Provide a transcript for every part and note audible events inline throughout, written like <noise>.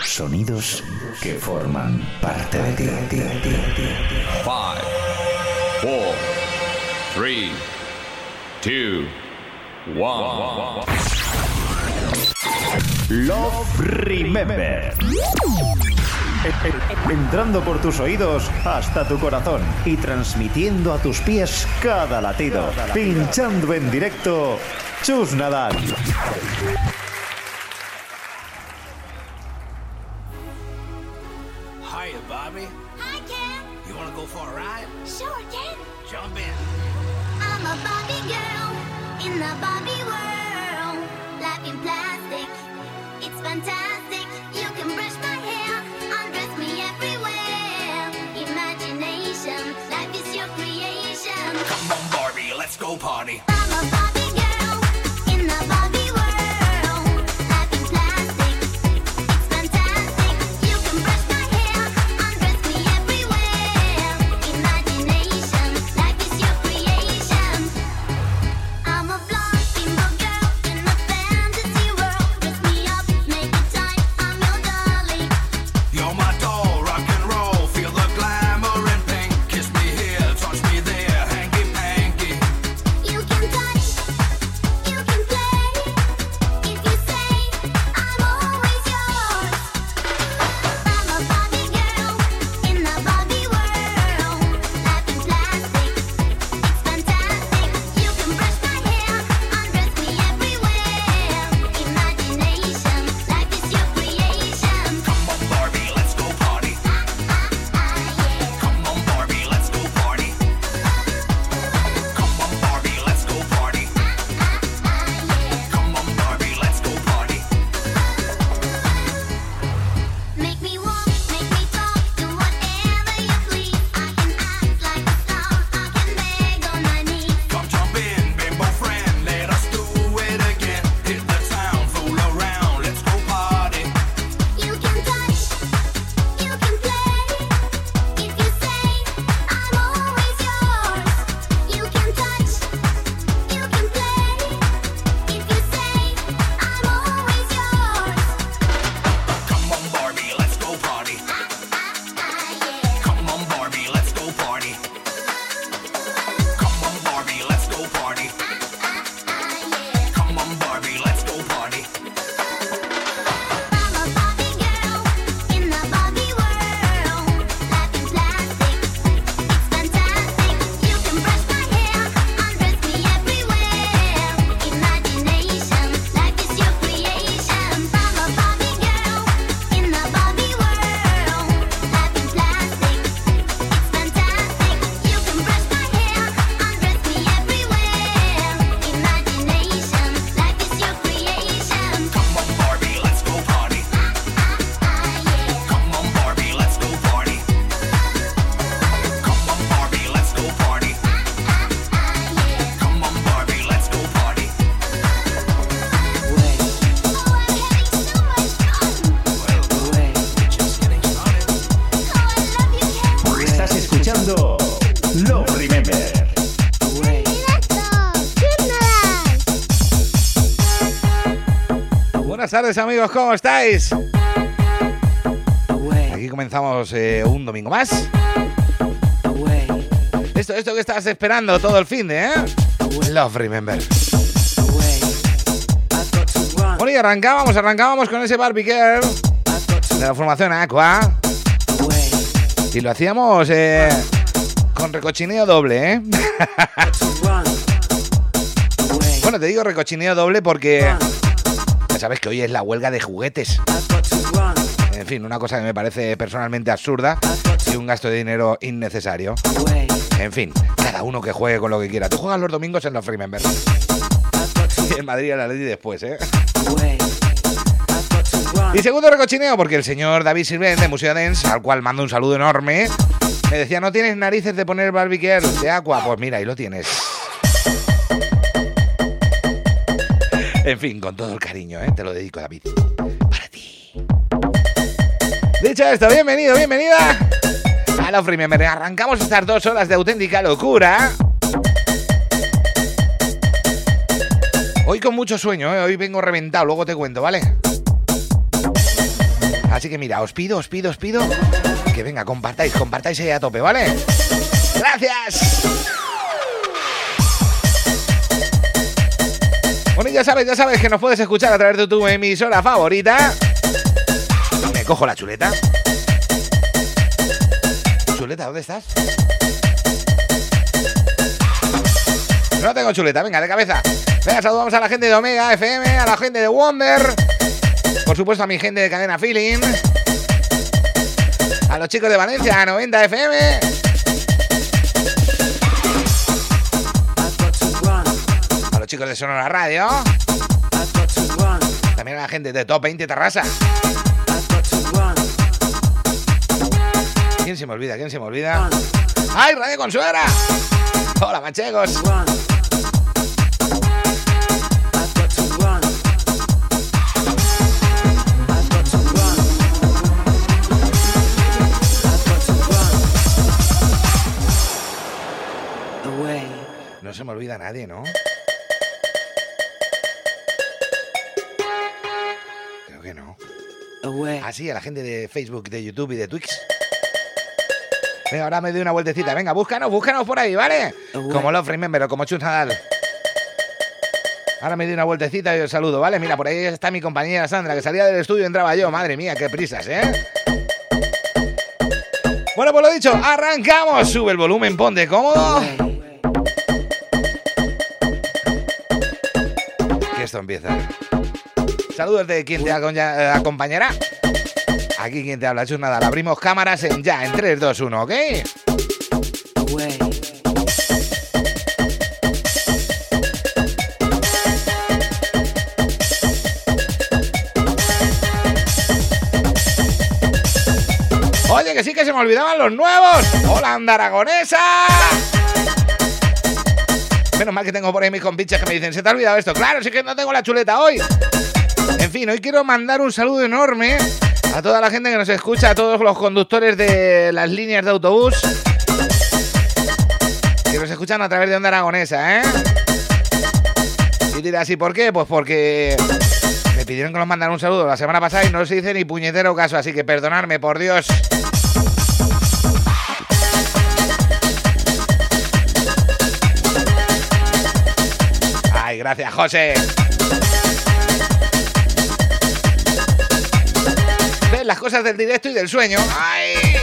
Sonidos que forman parte de ti. 5, 4, 3, 2, 1. Love Remember. Entrando por tus oídos hasta tu corazón y transmitiendo a tus pies cada latido. Pinchando en directo, Chus Nadal. Tardes amigos, ¿cómo estáis? Aquí comenzamos eh, un domingo más. Esto, esto que estás esperando todo el fin de, ¿eh? Love Remember. Bueno, y arrancábamos, arrancábamos con ese Barbie Girl de la formación Aqua. Y lo hacíamos eh, con recochineo doble, ¿eh? Bueno, te digo recochineo doble porque ya sabes que hoy es la huelga de juguetes. En fin, una cosa que me parece personalmente absurda y un gasto de dinero innecesario. En fin, cada uno que juegue con lo que quiera. Tú juegas los domingos en los Remember. Y <laughs> en Madrid a la ley después, ¿eh? Y segundo recochineo, porque el señor David Sirven de Museo Dance, al cual mando un saludo enorme, me decía, ¿no tienes narices de poner Barbie Girl de Aqua? Pues mira, ahí lo tienes. <laughs> En fin, con todo el cariño, ¿eh? te lo dedico, David. Para ti. Dicho esto, bienvenido, bienvenida a Love Remember. Arrancamos estas dos horas de auténtica locura. Hoy con mucho sueño, ¿eh? hoy vengo reventado, luego te cuento, ¿vale? Así que mira, os pido, os pido, os pido que venga, compartáis, compartáis ahí a tope, ¿vale? Gracias. Bueno, ya sabes, ya sabes que nos puedes escuchar a través de tu emisora favorita. Me cojo la chuleta. Chuleta, ¿dónde estás? No tengo chuleta, venga, de cabeza. Venga, saludamos a la gente de Omega FM, a la gente de Wonder. Por supuesto, a mi gente de Cadena Feeling. A los chicos de Valencia, 90 FM. Chicos de Sonora Radio. También a la gente de Top 20 Terrassa. ¿Quién se me olvida? ¿Quién se me olvida? ¡Ay, Radio Consuegra! Hola, machegos. No se me olvida nadie, ¿no? Así, a la gente de Facebook, de YouTube y de Twix. Venga, ahora me doy una vueltecita. Venga, búscanos, búscanos por ahí, ¿vale? Como Love Remember o como Chus Nadal. Ahora me doy una vueltecita y os saludo, ¿vale? Mira, por ahí está mi compañera Sandra, que salía del estudio y entraba yo. Madre mía, qué prisas, ¿eh? Bueno, pues lo dicho, arrancamos. Sube el volumen, ponte cómodo. Que esto empieza. Saludos de quien te eh, acompañará. Aquí quien te habla, Chus Nadal. Abrimos cámaras en ya, en 3, 2, 1, ¿ok? Oye, que sí que se me olvidaban los nuevos. Holanda Aragonesa. Menos mal que tengo por ahí mis compinches que me dicen, ¿se te ha olvidado esto? Claro, sí que no tengo la chuleta hoy. En fin, hoy quiero mandar un saludo enorme a toda la gente que nos escucha, a todos los conductores de las líneas de autobús que nos escuchan a través de Onda Aragonesa, ¿eh? Y dirás, ¿y por qué? Pues porque me pidieron que los mandara un saludo la semana pasada y no se dice ni puñetero caso, así que perdonadme, por Dios. Ay, gracias, José. ¿Ves las cosas del directo y del sueño? ¡Ay!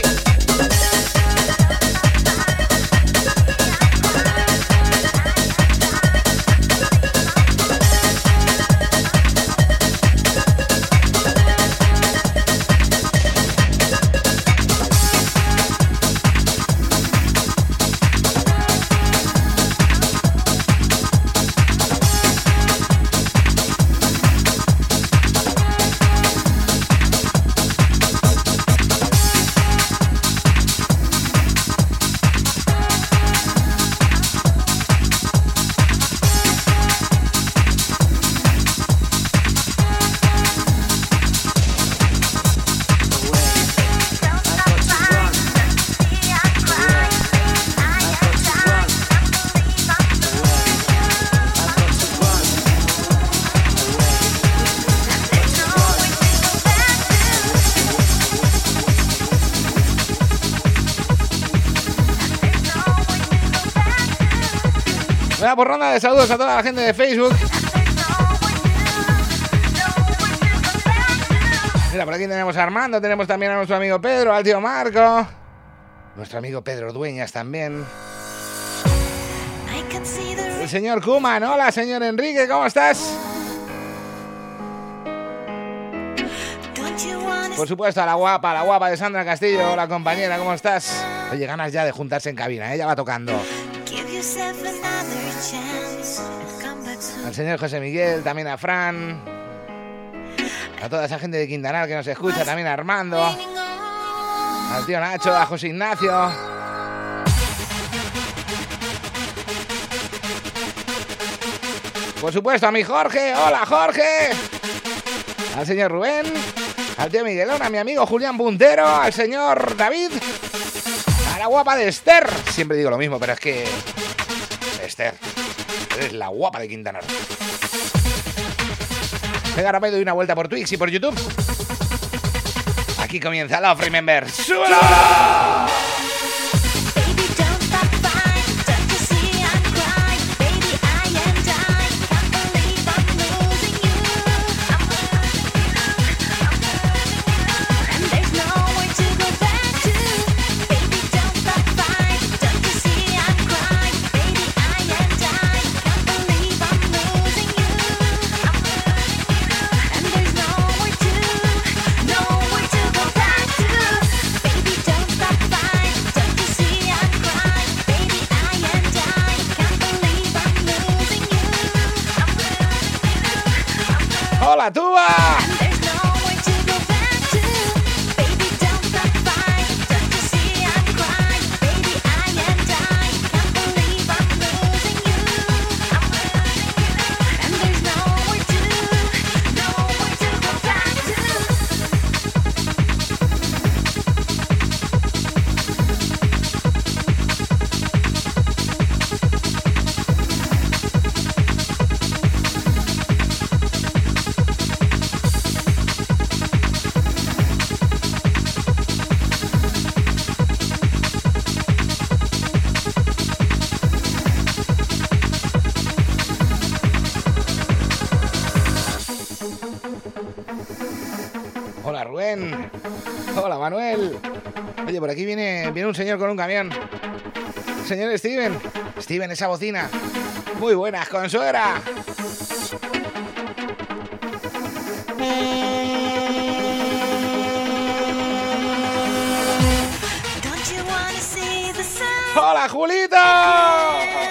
A toda la gente de Facebook. Mira, por aquí tenemos a Armando, tenemos también a nuestro amigo Pedro, al tío Marco. Nuestro amigo Pedro Dueñas también. El señor Kuman, hola señor Enrique, ¿cómo estás? Por supuesto, a la guapa, la guapa de Sandra Castillo, la compañera, ¿cómo estás? Oye, ganas ya de juntarse en cabina, ¿eh? ya va tocando. Al señor José Miguel, también a Fran. A toda esa gente de Quintanar que nos escucha, también a Armando. Al tío Nacho, a José Ignacio. Por supuesto, a mi Jorge. Hola, Jorge. Al señor Rubén. Al tío Miguelón, a mi amigo Julián Puntero. Al señor David. A la guapa de Esther. Siempre digo lo mismo, pero es que... Esther. Eres la guapa de Quintanar. Venga, ahora me doy una vuelta por Twitch y por YouTube. Aquí comienza Love Remember. ¡Súbelo! Oye, por aquí viene, viene un señor con un camión. Señor Steven. Steven, esa bocina. Muy buenas, consuegra. ¡Hola, Julita!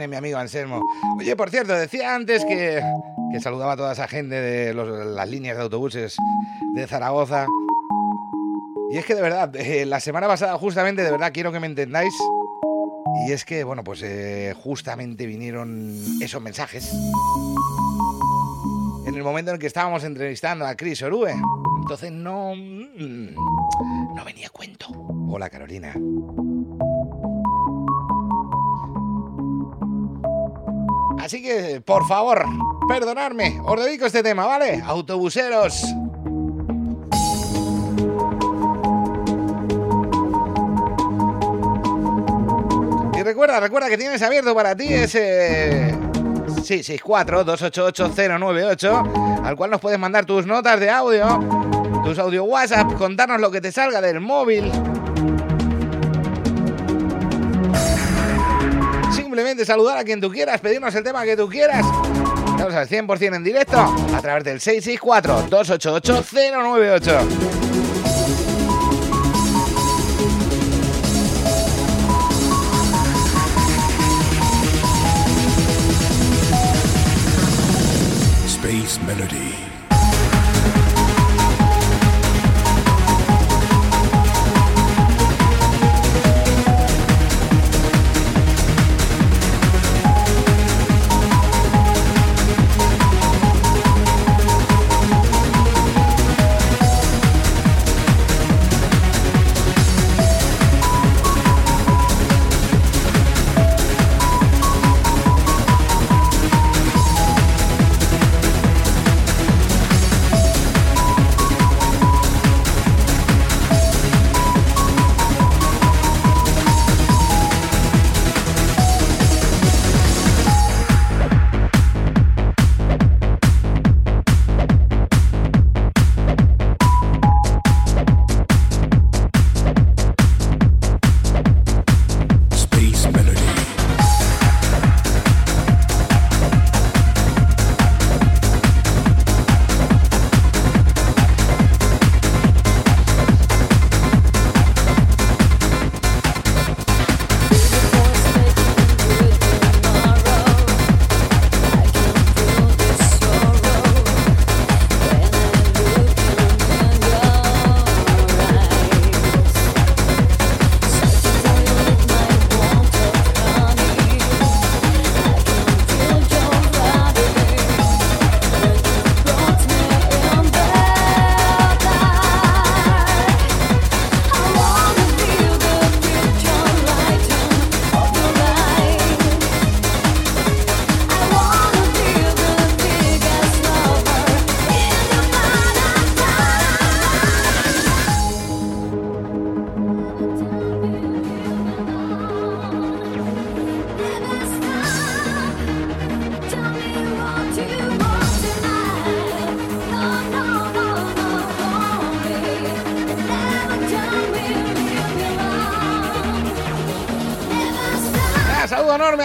Viene mi amigo Anselmo. Oye, por cierto, decía antes que, que saludaba a toda esa gente de los- las líneas de autobuses de Zaragoza. Y es que de verdad, eh, la semana pasada justamente, de verdad quiero que me entendáis. Y es que, bueno, pues eh, justamente vinieron esos mensajes. En el momento en el que estábamos entrevistando a Chris Orue. Entonces no... mm, No venía cuento. Hola Carolina. Así que, por favor, perdonadme, os dedico este tema, ¿vale? Autobuseros. Y recuerda, recuerda que tienes abierto para ti ese... Sí, 664-288-098, al cual nos puedes mandar tus notas de audio, tus audio WhatsApp, contarnos lo que te salga del móvil. Saludar a quien tú quieras, pedirnos el tema que tú quieras. Estamos al 100% en directo a través del 664-288-098. Space Melody.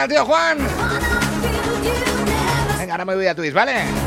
Tío Juan. Venga, ahora me voy a Twitch, ¿vale?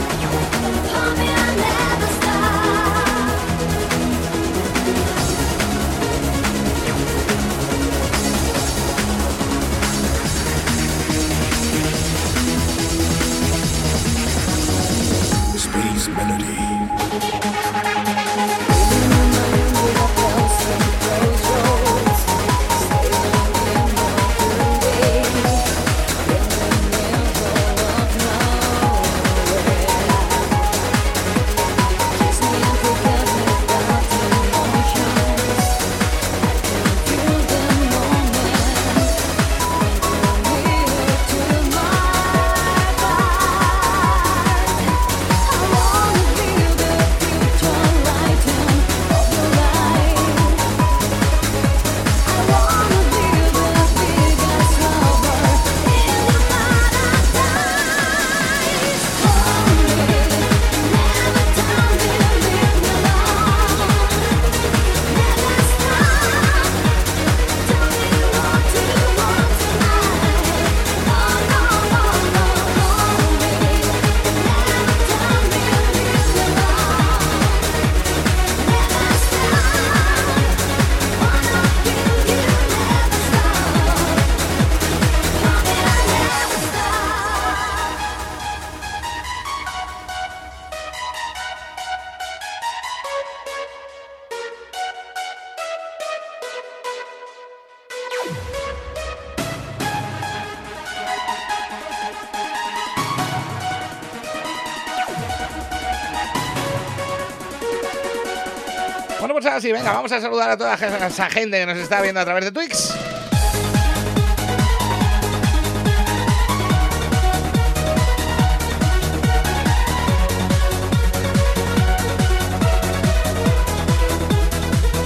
Bueno, pues ahora sí, venga, vamos a saludar a toda esa gente que nos está viendo a través de Twix.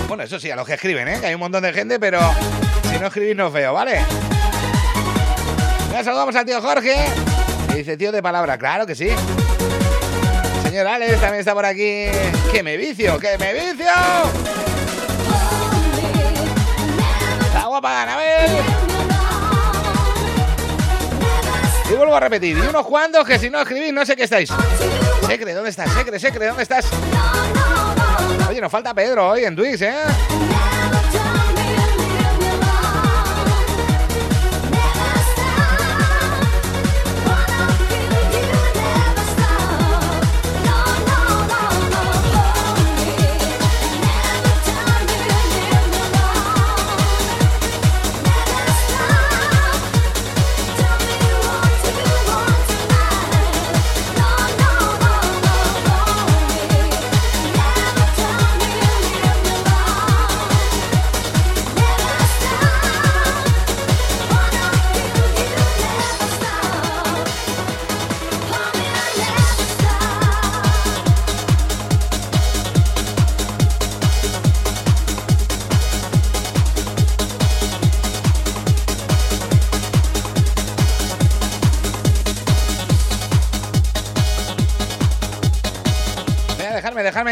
Bueno, eso sí, a los que escriben, ¿eh? Que hay un montón de gente, pero si no escribís no feo, ¿vale? Ya saludamos al tío Jorge. Que dice tío de palabra, claro que sí. Señor Alex también está por aquí. ¡Que me vicio! ¡Que me vicio! ¡La guapa Anabel! Y vuelvo a repetir, y unos cuantos que si no escribís no sé qué estáis. Secre, ¿dónde estás? Secre, Secre, ¿dónde estás? Oye, nos falta Pedro hoy en Twitch, ¿eh?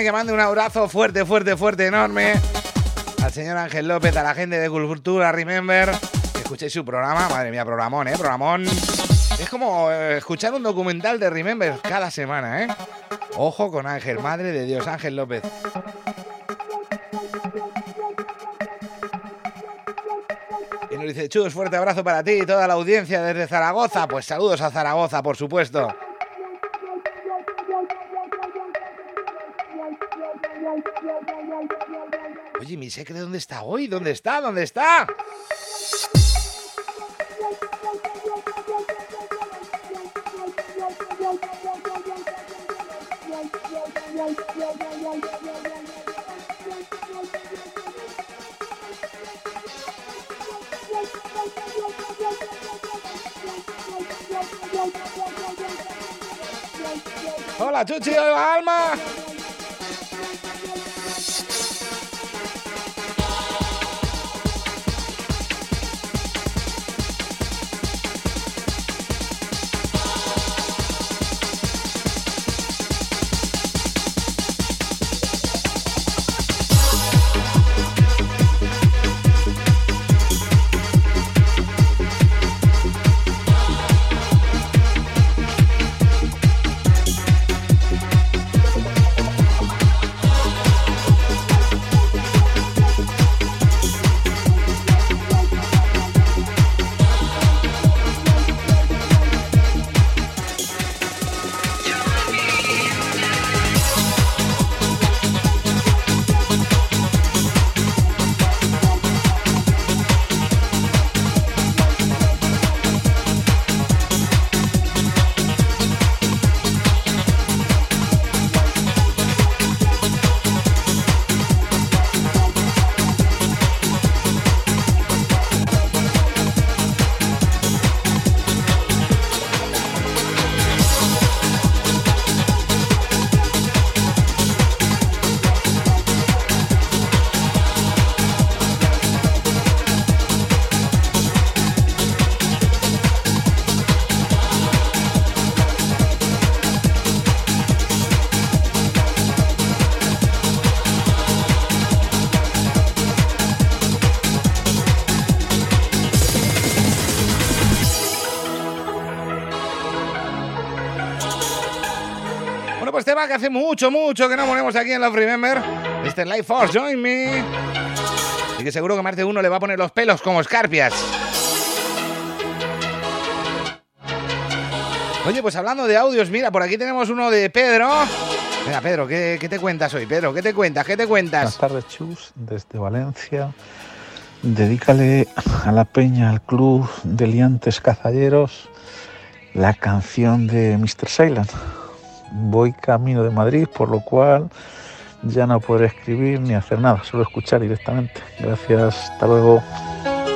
Que mande un abrazo fuerte, fuerte, fuerte, enorme al señor Ángel López, a la gente de Cultura Remember. Escuchéis su programa, madre mía, programón, ¿eh? Programón. Es como eh, escuchar un documental de Remember cada semana, ¿eh? Ojo con Ángel, madre de Dios, Ángel López. Y nos dice, Chus, fuerte abrazo para ti y toda la audiencia desde Zaragoza. Pues saludos a Zaragoza, por supuesto. Oye, mi secre, ¿dónde está hoy? ¿Dónde está? ¿Dónde está? Hola, Chuchi, hola, Alma. Hace mucho, mucho que no ponemos aquí en Love Remember. Este Life Force, Join Me. Y que seguro que de uno le va a poner los pelos como escarpias. Oye, pues hablando de audios, mira, por aquí tenemos uno de Pedro. Mira, Pedro, ¿qué, qué te cuentas hoy, Pedro? ¿Qué te cuentas? ¿Qué te Buenas cuentas? tardes, Chus, desde Valencia. Dedícale a la peña, al club de liantes cazalleros, la canción de Mr. Silent. Voy camino de Madrid, por lo cual ya no podré escribir ni hacer nada, solo escuchar directamente. Gracias, hasta luego.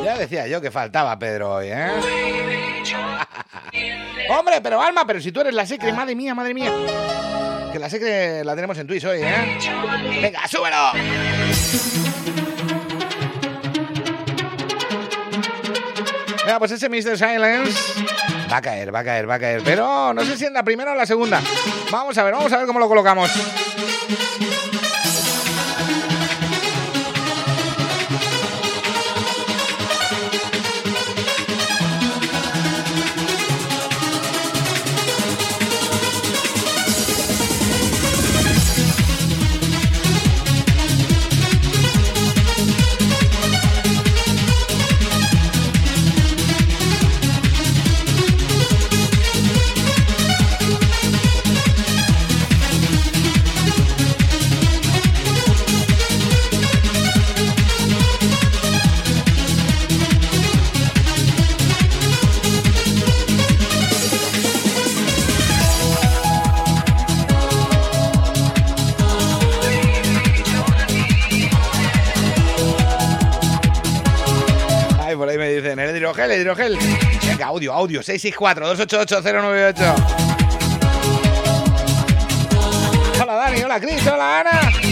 Ya decía yo que faltaba Pedro hoy, ¿eh? <laughs> Hombre, pero Alma, pero si tú eres la secre, madre mía, madre mía. Que la secre la tenemos en Twitch hoy, ¿eh? Venga, súbelo. Venga, pues ese Mr. Silence va a caer, va a caer, va a caer. Pero no sé si en la primera o en la segunda. Vamos a ver, vamos a ver cómo lo colocamos. Dicen, el hidrogel, el hidrogel. Venga, audio, audio, 664-288-098. Hola Dani, hola Cris, hola Ana.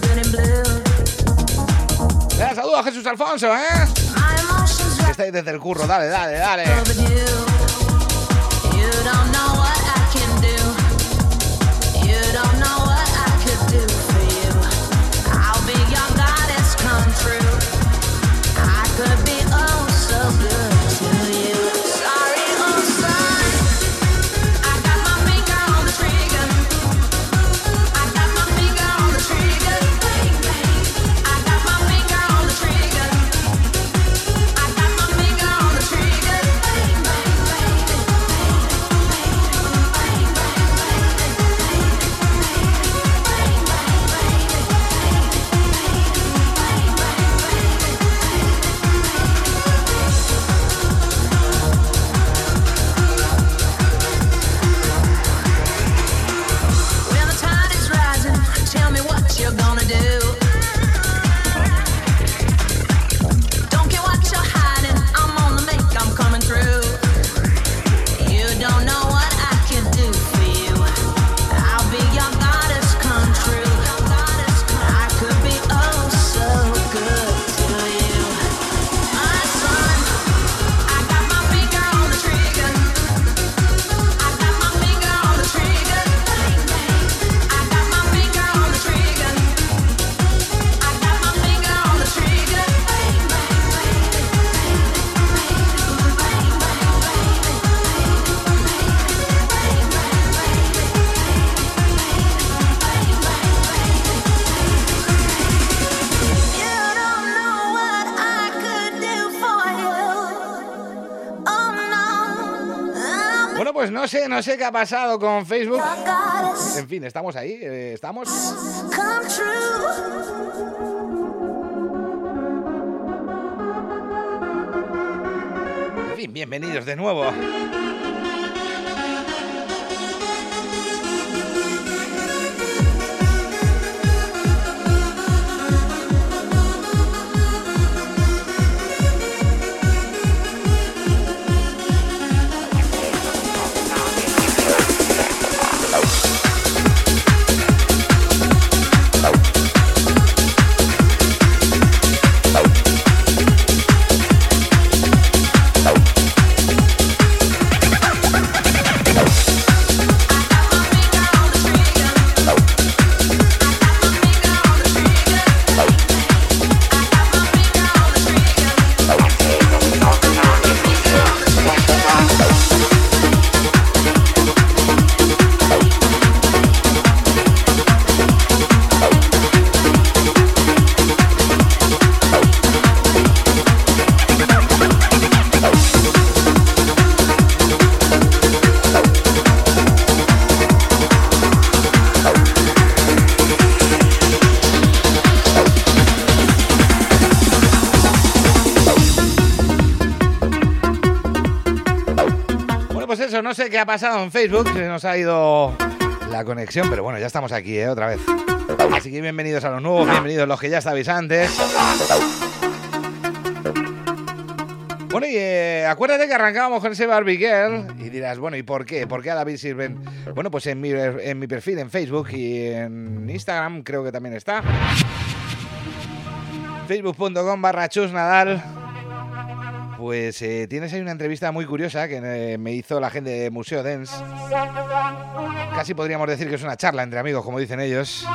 Good in blue. Venga, saludos a Jesús Alfonso, ¿eh? Que estáis desde el curro, dale, dale, dale. No sé, qué ha pasado con Facebook. En fin, estamos ahí, eh, estamos. En fin, bienvenidos de nuevo. Qué ha pasado en Facebook, se nos ha ido la conexión, pero bueno, ya estamos aquí, ¿eh? Otra vez. Así que bienvenidos a los nuevos, bienvenidos los que ya estabais antes. Bueno, y eh, acuérdate que arrancábamos con ese Barbie Girl y dirás, bueno, ¿y por qué? ¿Por qué a David sirven? Bueno, pues en mi, en mi perfil en Facebook y en Instagram creo que también está. Facebook.com barra Chus Nadal. Pues eh, tienes ahí una entrevista muy curiosa que eh, me hizo la gente de Museo Dance. Casi podríamos decir que es una charla entre amigos, como dicen ellos.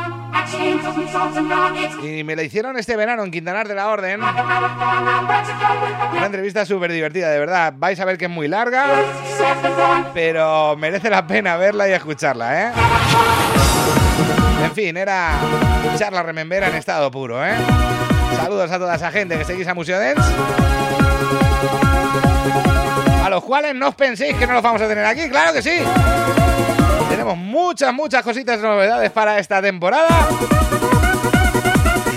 Y me la hicieron este verano en Quintanar de la Orden. Una entrevista súper divertida, de verdad. Vais a ver que es muy larga, pero merece la pena verla y escucharla, ¿eh? En fin, era charla remembera en estado puro, ¿eh? Saludos a toda esa gente que seguís a Museo Dance. Los cuales no os penséis que no los vamos a tener aquí, claro que sí. Tenemos muchas, muchas cositas novedades para esta temporada.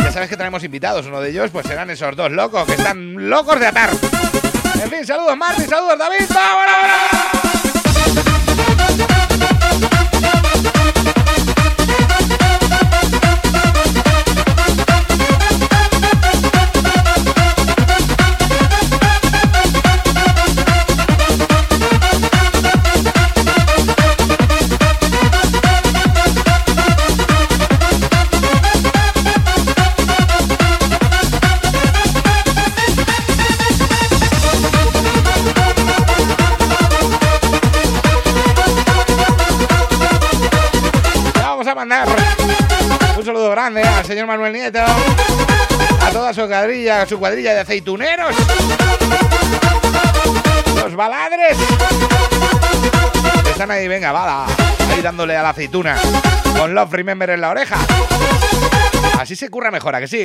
Y ya sabes que tenemos invitados. Uno de ellos, pues serán esos dos locos que están locos de atar. En fin, saludos Martín, saludos David. ¡Vámonos, vámonos! Un saludo grande al señor Manuel Nieto, a toda su cuadrilla, su cuadrilla de aceituneros, los baladres. Están ahí, venga, bala, ahí dándole a la aceituna, con Love Remember en la oreja. Así se curra mejor, ¿a que sí?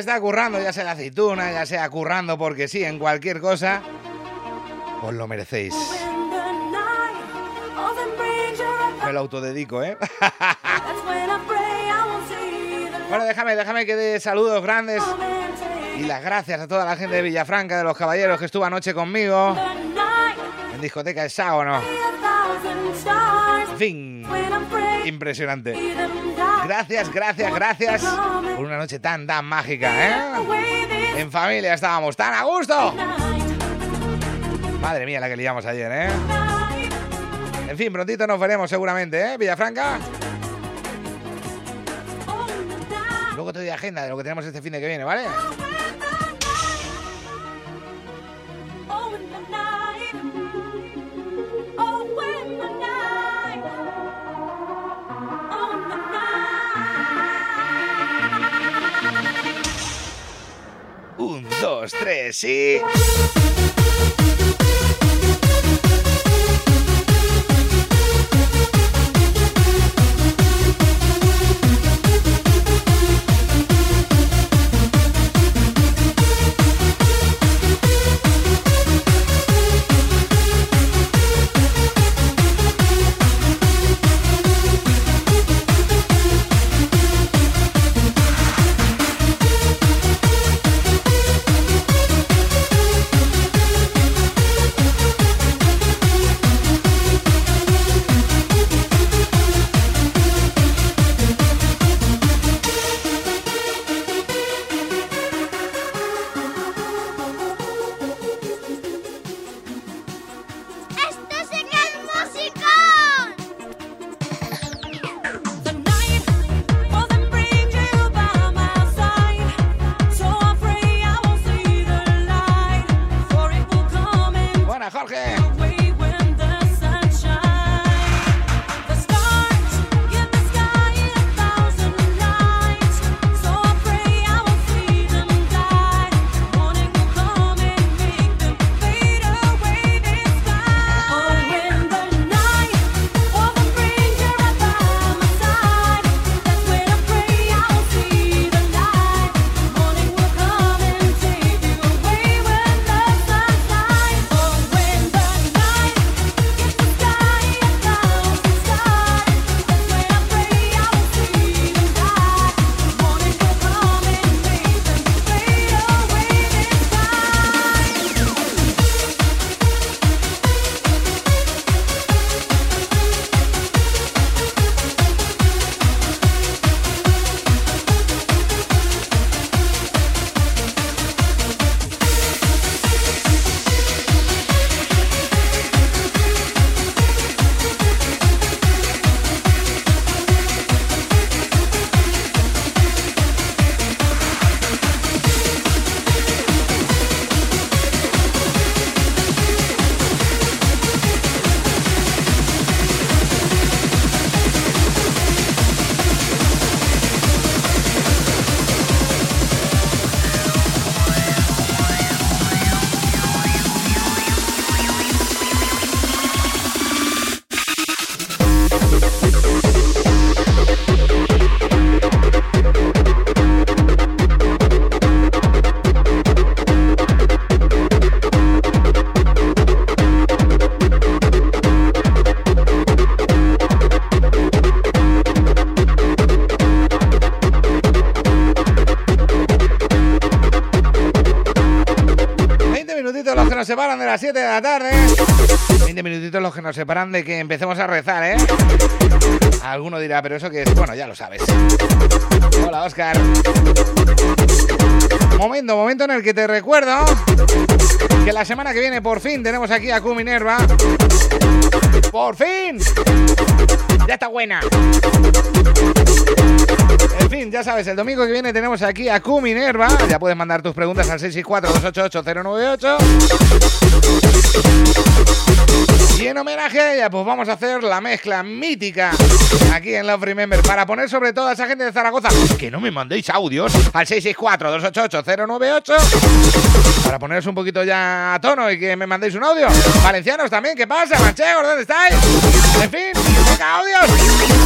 está currando, ya sea la aceituna, ya sea currando porque sí, en cualquier cosa. Os lo merecéis. Me lo autodedico, ¿eh? <laughs> Bueno, déjame, déjame que dé saludos grandes y las gracias a toda la gente de Villafranca, de los caballeros que estuvo anoche conmigo en discoteca Hexágono. En fin, impresionante. Gracias, gracias, gracias por una noche tan, tan mágica, ¿eh? En familia estábamos tan a gusto. Madre mía la que liamos ayer, ¿eh? En fin, prontito nos veremos seguramente, ¿eh? Villafranca. Luego te doy agenda de lo que tenemos este fin de que viene, ¿vale? Dos, tres y... las 7 de la tarde. 20 minutitos los que nos separan de que empecemos a rezar, ¿eh? Alguno dirá, pero eso que es, bueno, ya lo sabes. Hola, Oscar. Momento, momento en el que te recuerdo que la semana que viene por fin tenemos aquí a Q Minerva. ¡Por fin! Ya está buena. En fin, ya sabes, el domingo que viene tenemos aquí a Q Minerva. Ya puedes mandar tus preguntas al 664-288-098. Y en homenaje a ella, pues vamos a hacer la mezcla mítica aquí en Love Remember para poner sobre todo a esa gente de Zaragoza que no me mandéis audios al 664-288-098 para poneros un poquito ya a tono y que me mandéis un audio. Valencianos también, ¿qué pasa? Manchegos, ¿dónde estáis? En fin, venga, audios.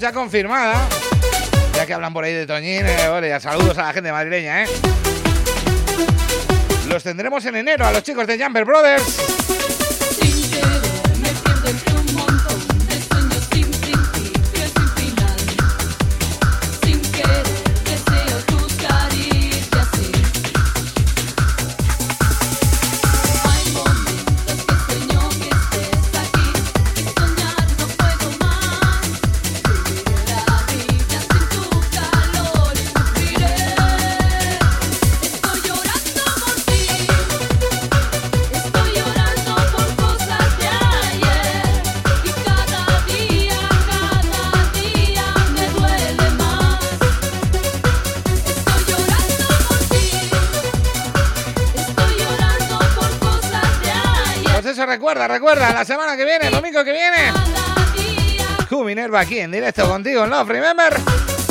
Ya confirmada. Ya que hablan por ahí de Toñín, eh, saludos a la gente madrileña, ¿eh? Los tendremos en enero a los chicos de Jumper Brothers. Recuerda, recuerda, la semana que viene, el domingo que viene. Q Minerva aquí en directo contigo en Love Remember.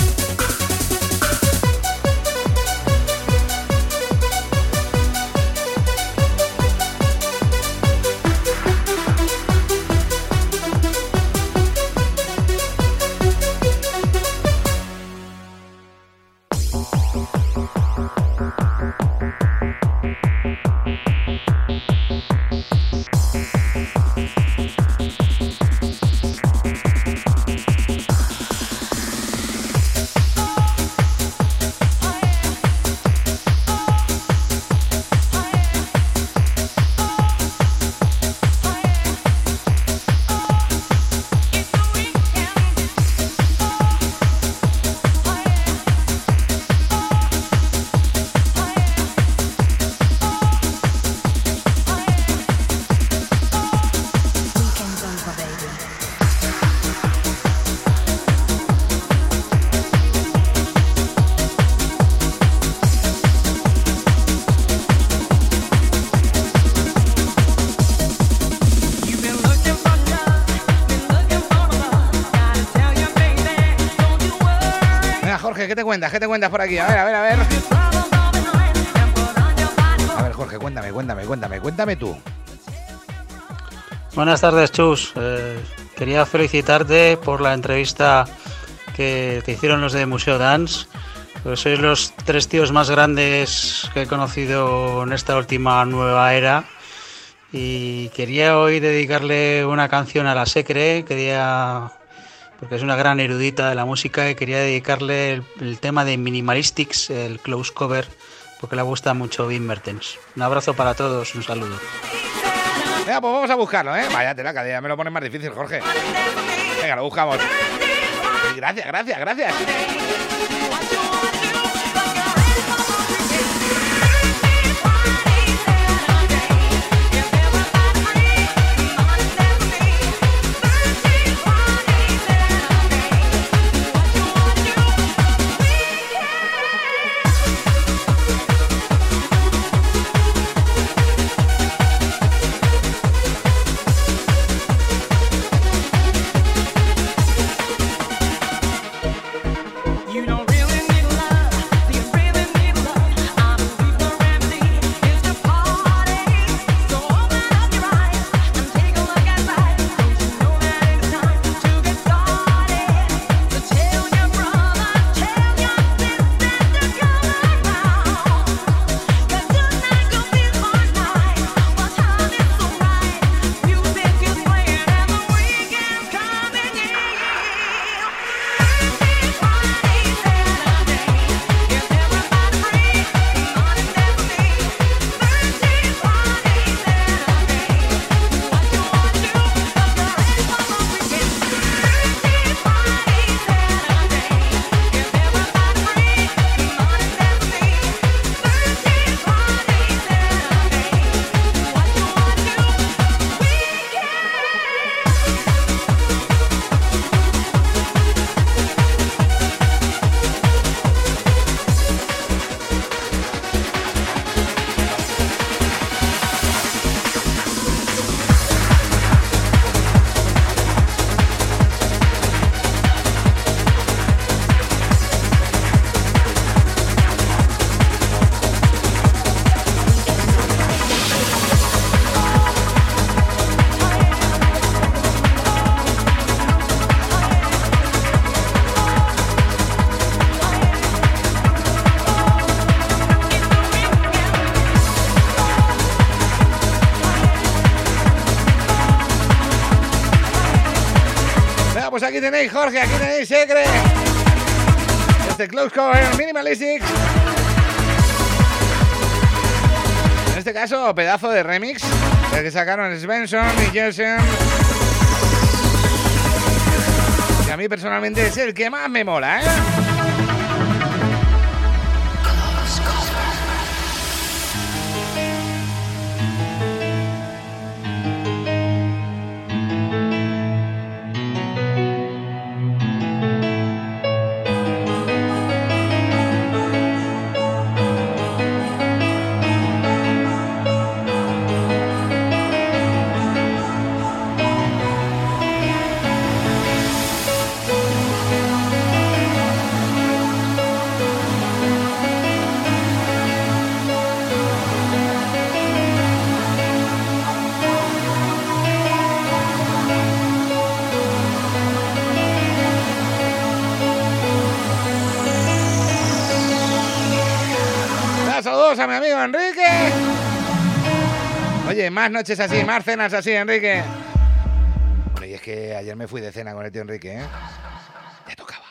Cuentas? ¿Qué te cuentas por aquí? A ver, a ver, a ver. A ver, Jorge, cuéntame, cuéntame, cuéntame, cuéntame tú. Buenas tardes, Chus. Eh, quería felicitarte por la entrevista que te hicieron los de Museo Dance. Pues sois los tres tíos más grandes que he conocido en esta última nueva era. Y quería hoy dedicarle una canción a la Secre, quería porque es una gran erudita de la música y quería dedicarle el, tema de Minimalistics, el close cover, porque le gusta mucho Wim Mertens. Un abrazo para todos, un saludo. Venga, pues vamos a buscarlo, ¿eh? Vaya tela, cada día me lo pones más difícil, Jorge. Venga, lo buscamos. Gracias, gracias, gracias. Este Close Cover Minimalistic. En este caso, pedazo de remix el que sacaron Svensson y Jensen. Y a mí personalmente es el que más me mola, ¿eh? Mi amigo Enrique. Oye, más noches así, más cenas así, Enrique. Bueno, y es que ayer me fui de cena con el tío Enrique, ¿eh? Ya tocaba.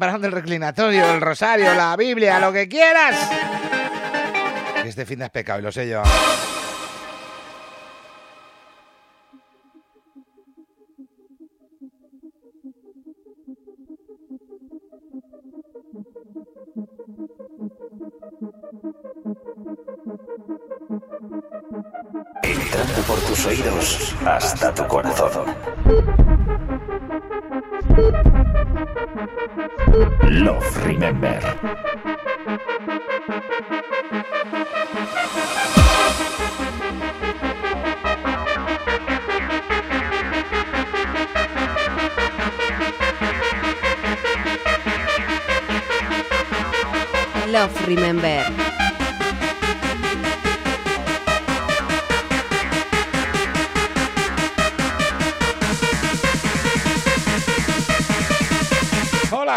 Preparando el reclinatorio, el rosario, la Biblia, lo que quieras. Este fin de es pecado y lo sé yo. Entrando por tus oídos hasta tu corazón. Love Remember. Love Remember.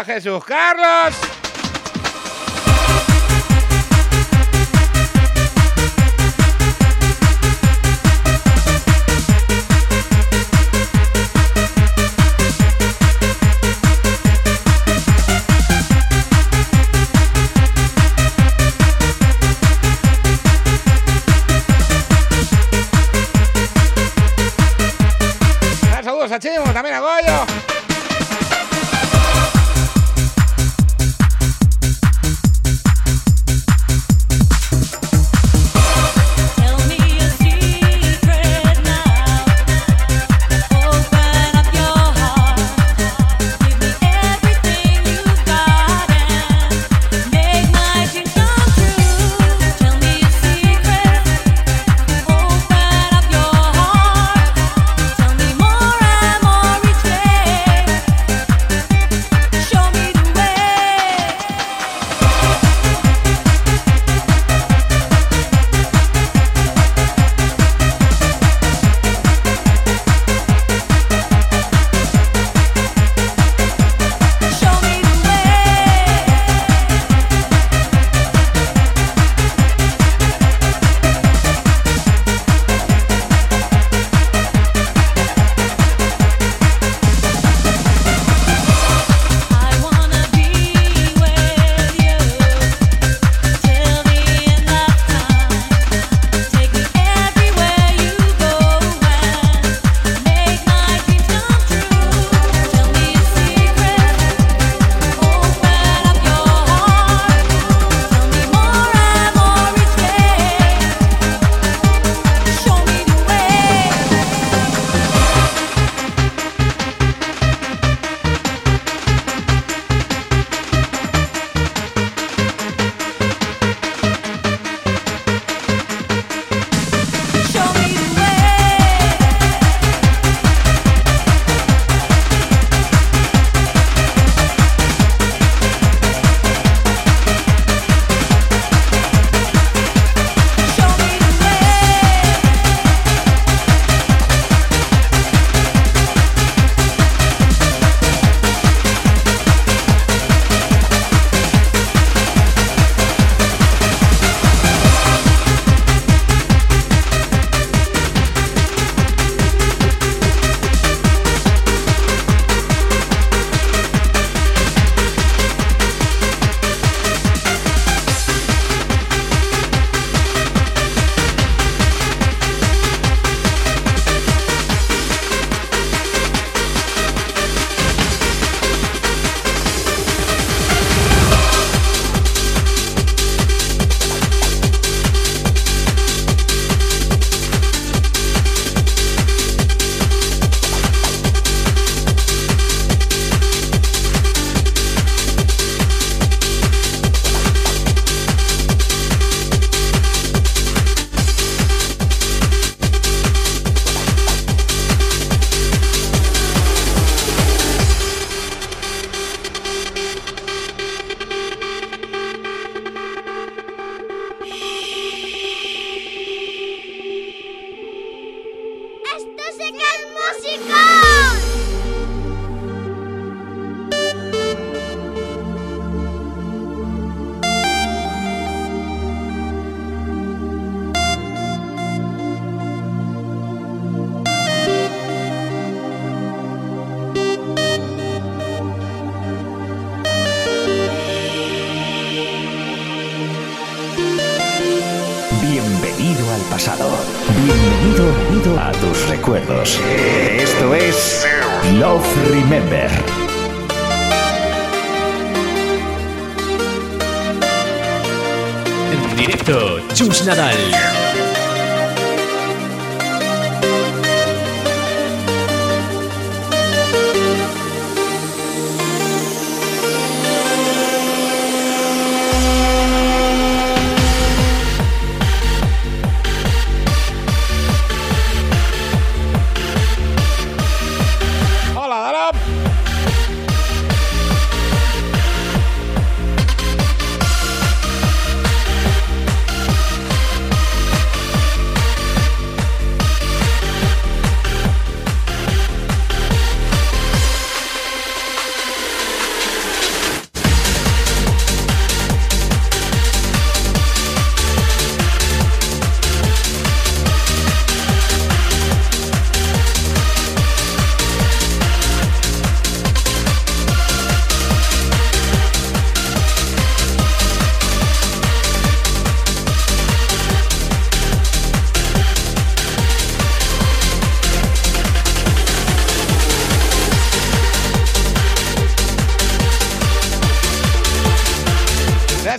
Jesús Carlos.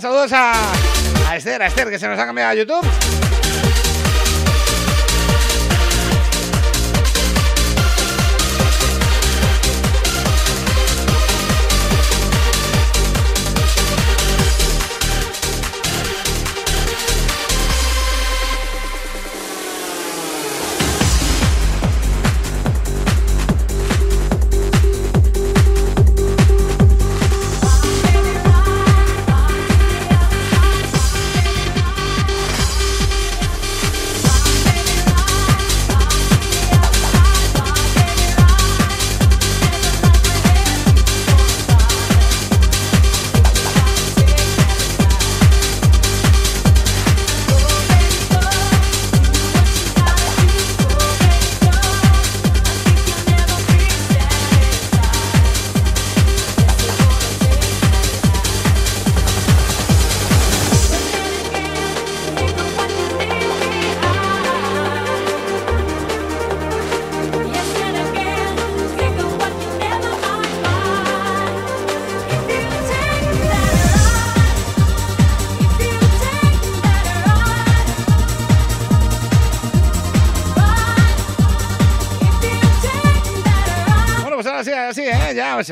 Saludos a, a Esther, a Esther, que se nos ha cambiado a YouTube.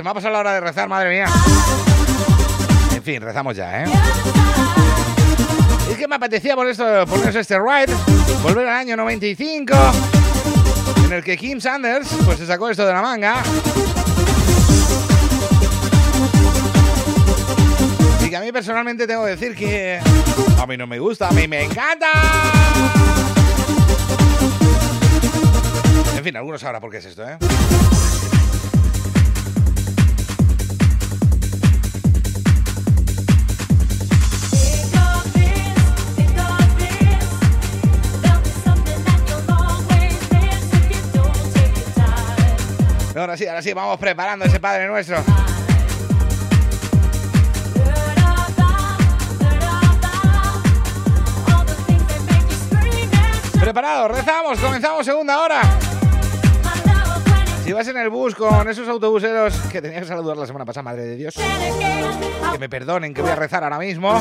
Me ha pasado la hora de rezar, madre mía. En fin, rezamos ya, ¿eh? Es que me apetecía por esto, poneros este ride, volver al año 95, en el que Kim Sanders pues se sacó esto de la manga. Y que a mí personalmente tengo que decir que a mí no me gusta, a mí me encanta. En fin, algunos sabrán por qué es esto, ¿eh? Ahora sí, ahora sí, vamos preparando ese Padre Nuestro. Preparados, rezamos, comenzamos segunda hora. Si vas en el bus con esos autobuseros que tenía que saludar la semana pasada, madre de Dios, que me perdonen que voy a rezar ahora mismo.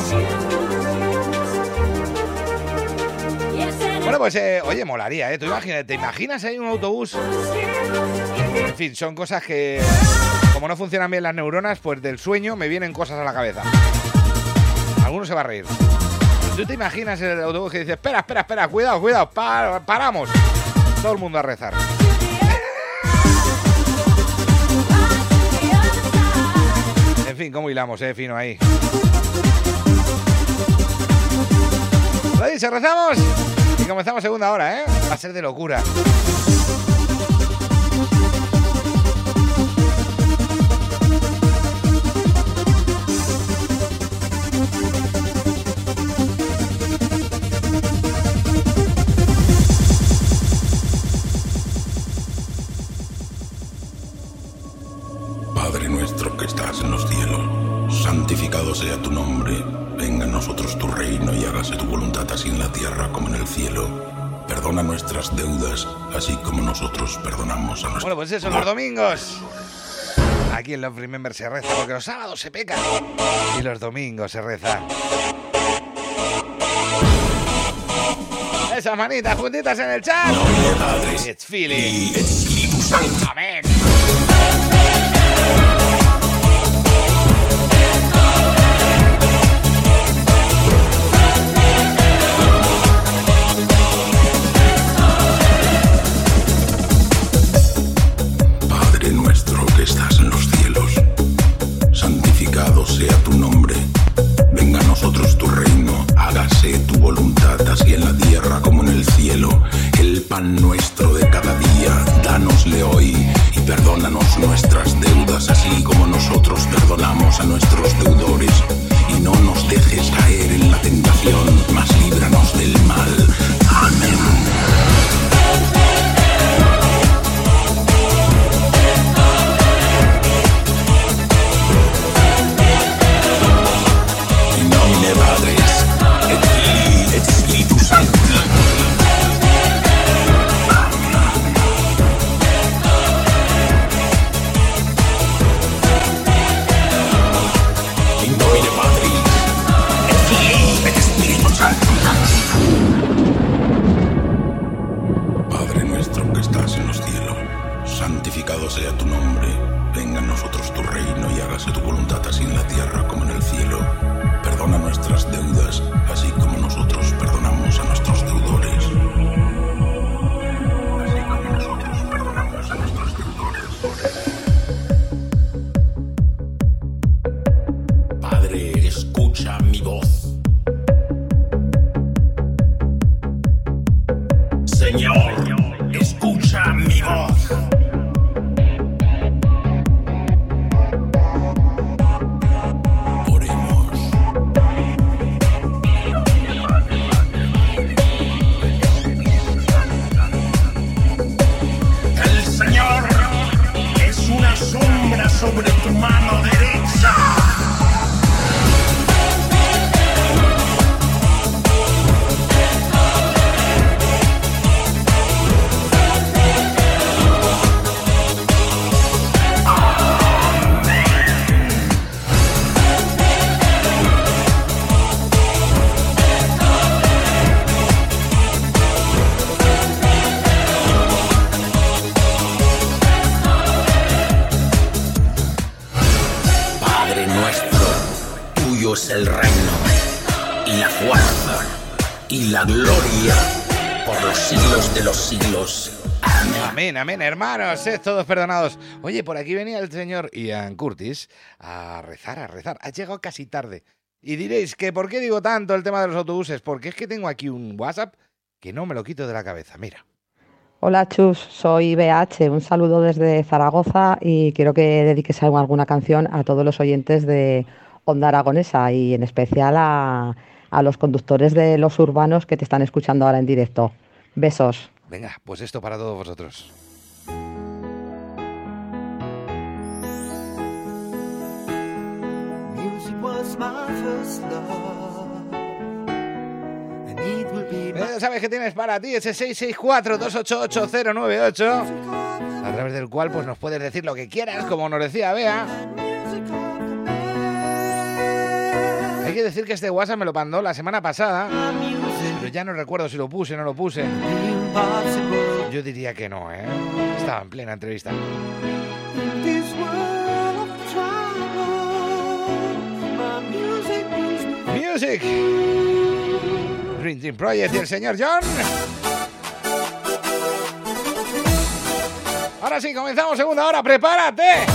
Bueno, pues, eh, oye, molaría, ¿eh? Tú imagínate, ¿te imaginas ahí un autobús? En fin, son cosas que, como no funcionan bien las neuronas, pues del sueño me vienen cosas a la cabeza. Alguno se va a reír. ¿Tú te imaginas el autobús que dice, espera, espera, espera, cuidado, cuidado, pa- paramos? Todo el mundo a rezar. En fin, ¿cómo hilamos, eh? Fino ahí. Lo dicho, rezamos y comenzamos segunda hora, ¿eh? Va a ser de locura. Nuestras deudas, así como nosotros perdonamos a nuestros... Bueno, pues eso, los domingos. Aquí en Love Remember se reza, porque los sábados se peca y los domingos se reza. Esas manitas juntitas en el chat. It's feeling. Amén. Amén, amén, hermanos, sed todos perdonados. Oye, por aquí venía el señor Ian Curtis a rezar, a rezar. Ha llegado casi tarde. Y diréis que ¿por qué digo tanto el tema de los autobuses? Porque es que tengo aquí un WhatsApp que no me lo quito de la cabeza. Mira. Hola Chus, soy BH, un saludo desde Zaragoza y quiero que dediques alguna canción a todos los oyentes de Onda Aragonesa y en especial a, a los conductores de los urbanos que te están escuchando ahora en directo. Besos. Venga, pues esto para todos vosotros. ¿Sabes qué tienes para ti? Ese 664-288-098, a través del cual pues nos puedes decir lo que quieras, como nos decía Bea. Hay que decir que este WhatsApp me lo mandó la semana pasada, pero ya no recuerdo si lo puse o no lo puse. Yo diría que no, ¿eh? Estaba en plena entrevista. Music. Dream Team Project y el señor John. Ahora sí, comenzamos segunda hora. ¡Prepárate!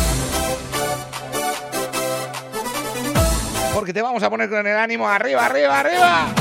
Porque te vamos a poner con el ánimo arriba, arriba, arriba.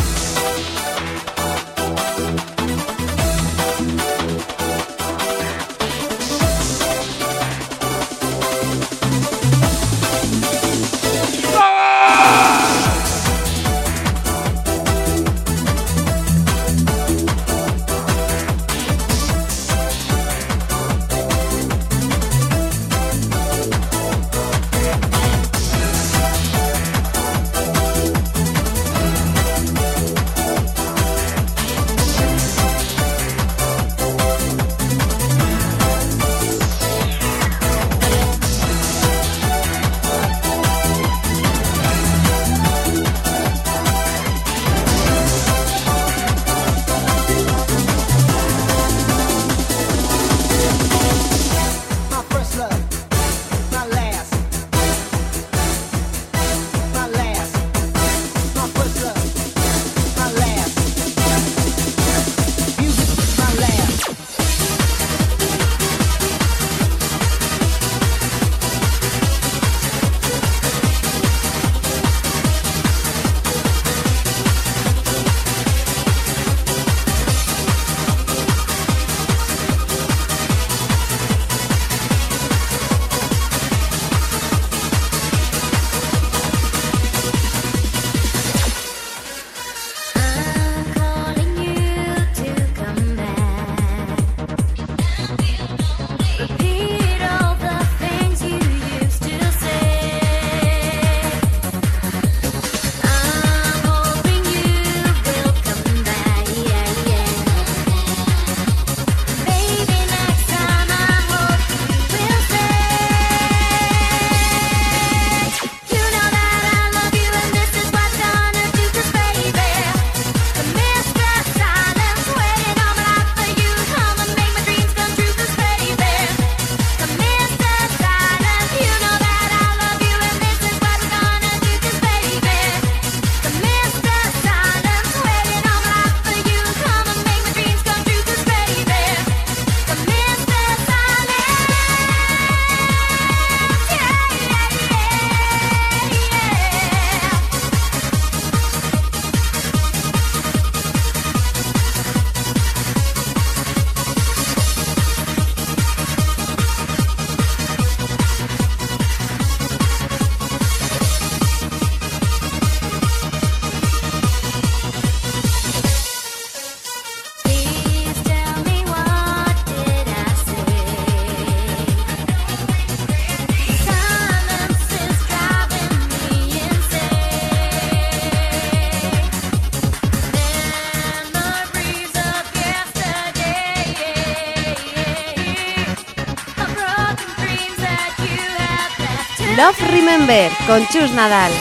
Remember con Chus Nadal.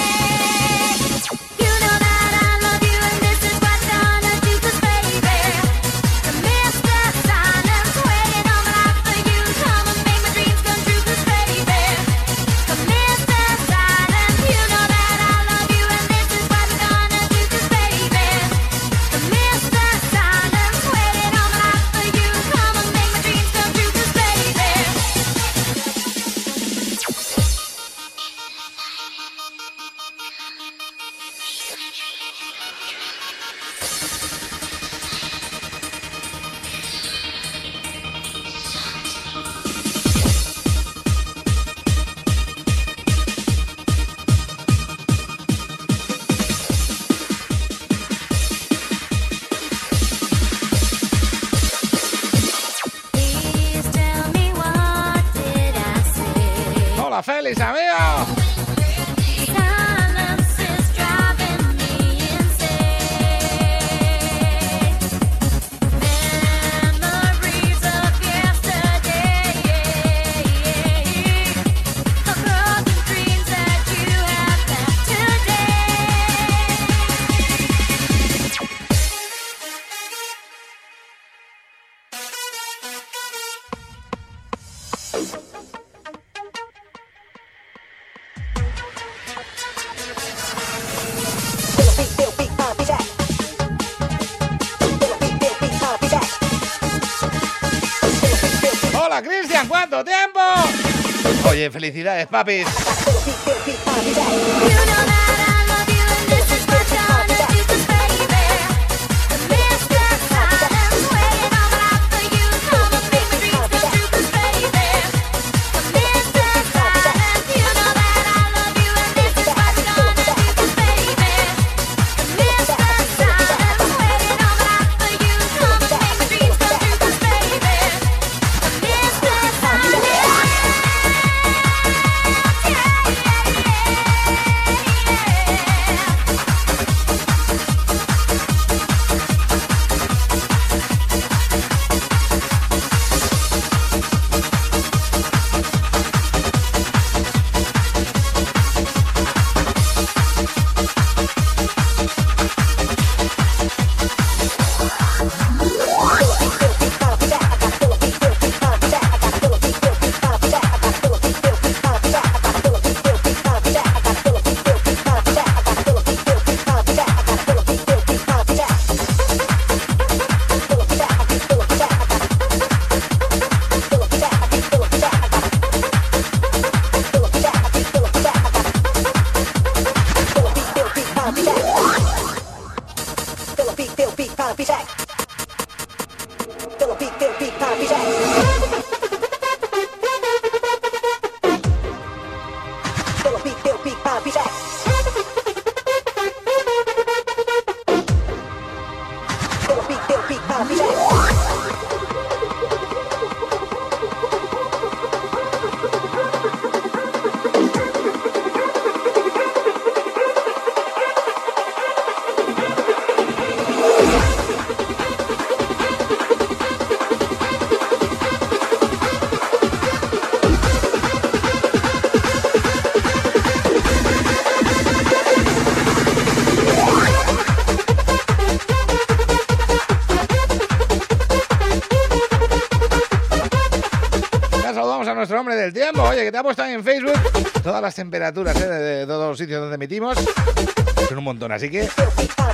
Felicidades, papis. <laughs> a nuestro hombre del tiempo. Oye, que te ha puesto en Facebook todas las temperaturas ¿eh? de, de todos los sitios donde emitimos. Son un montón, así que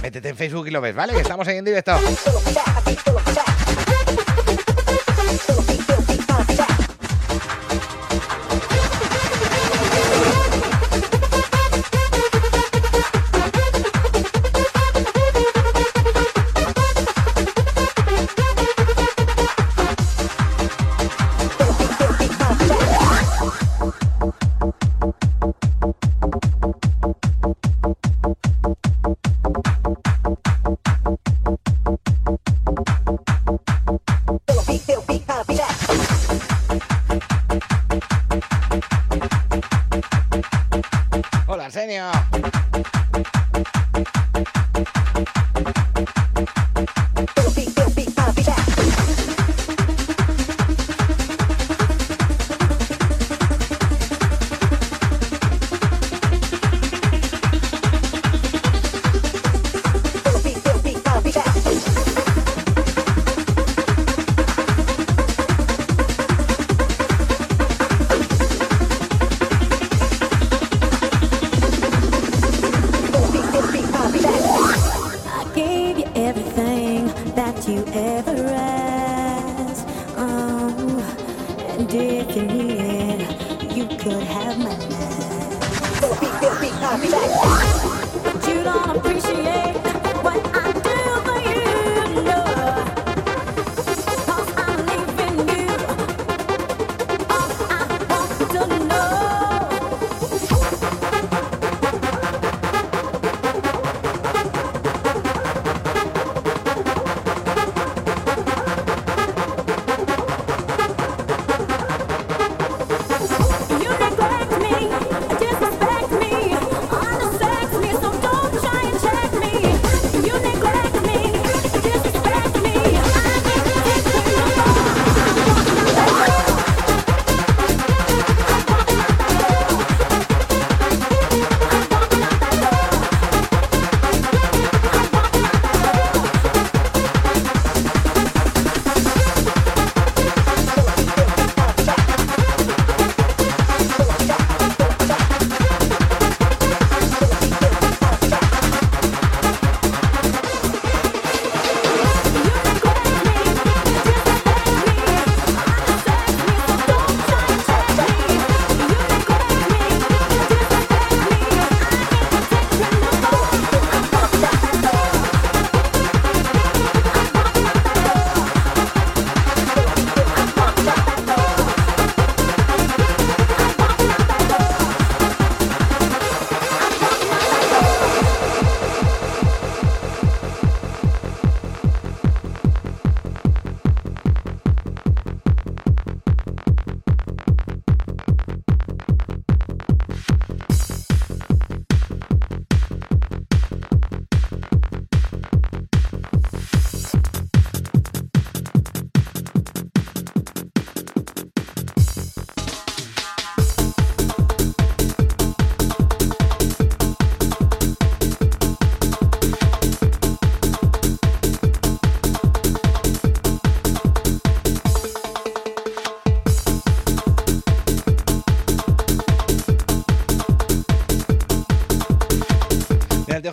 métete en Facebook y lo ves, ¿vale? Que estamos ahí en directo.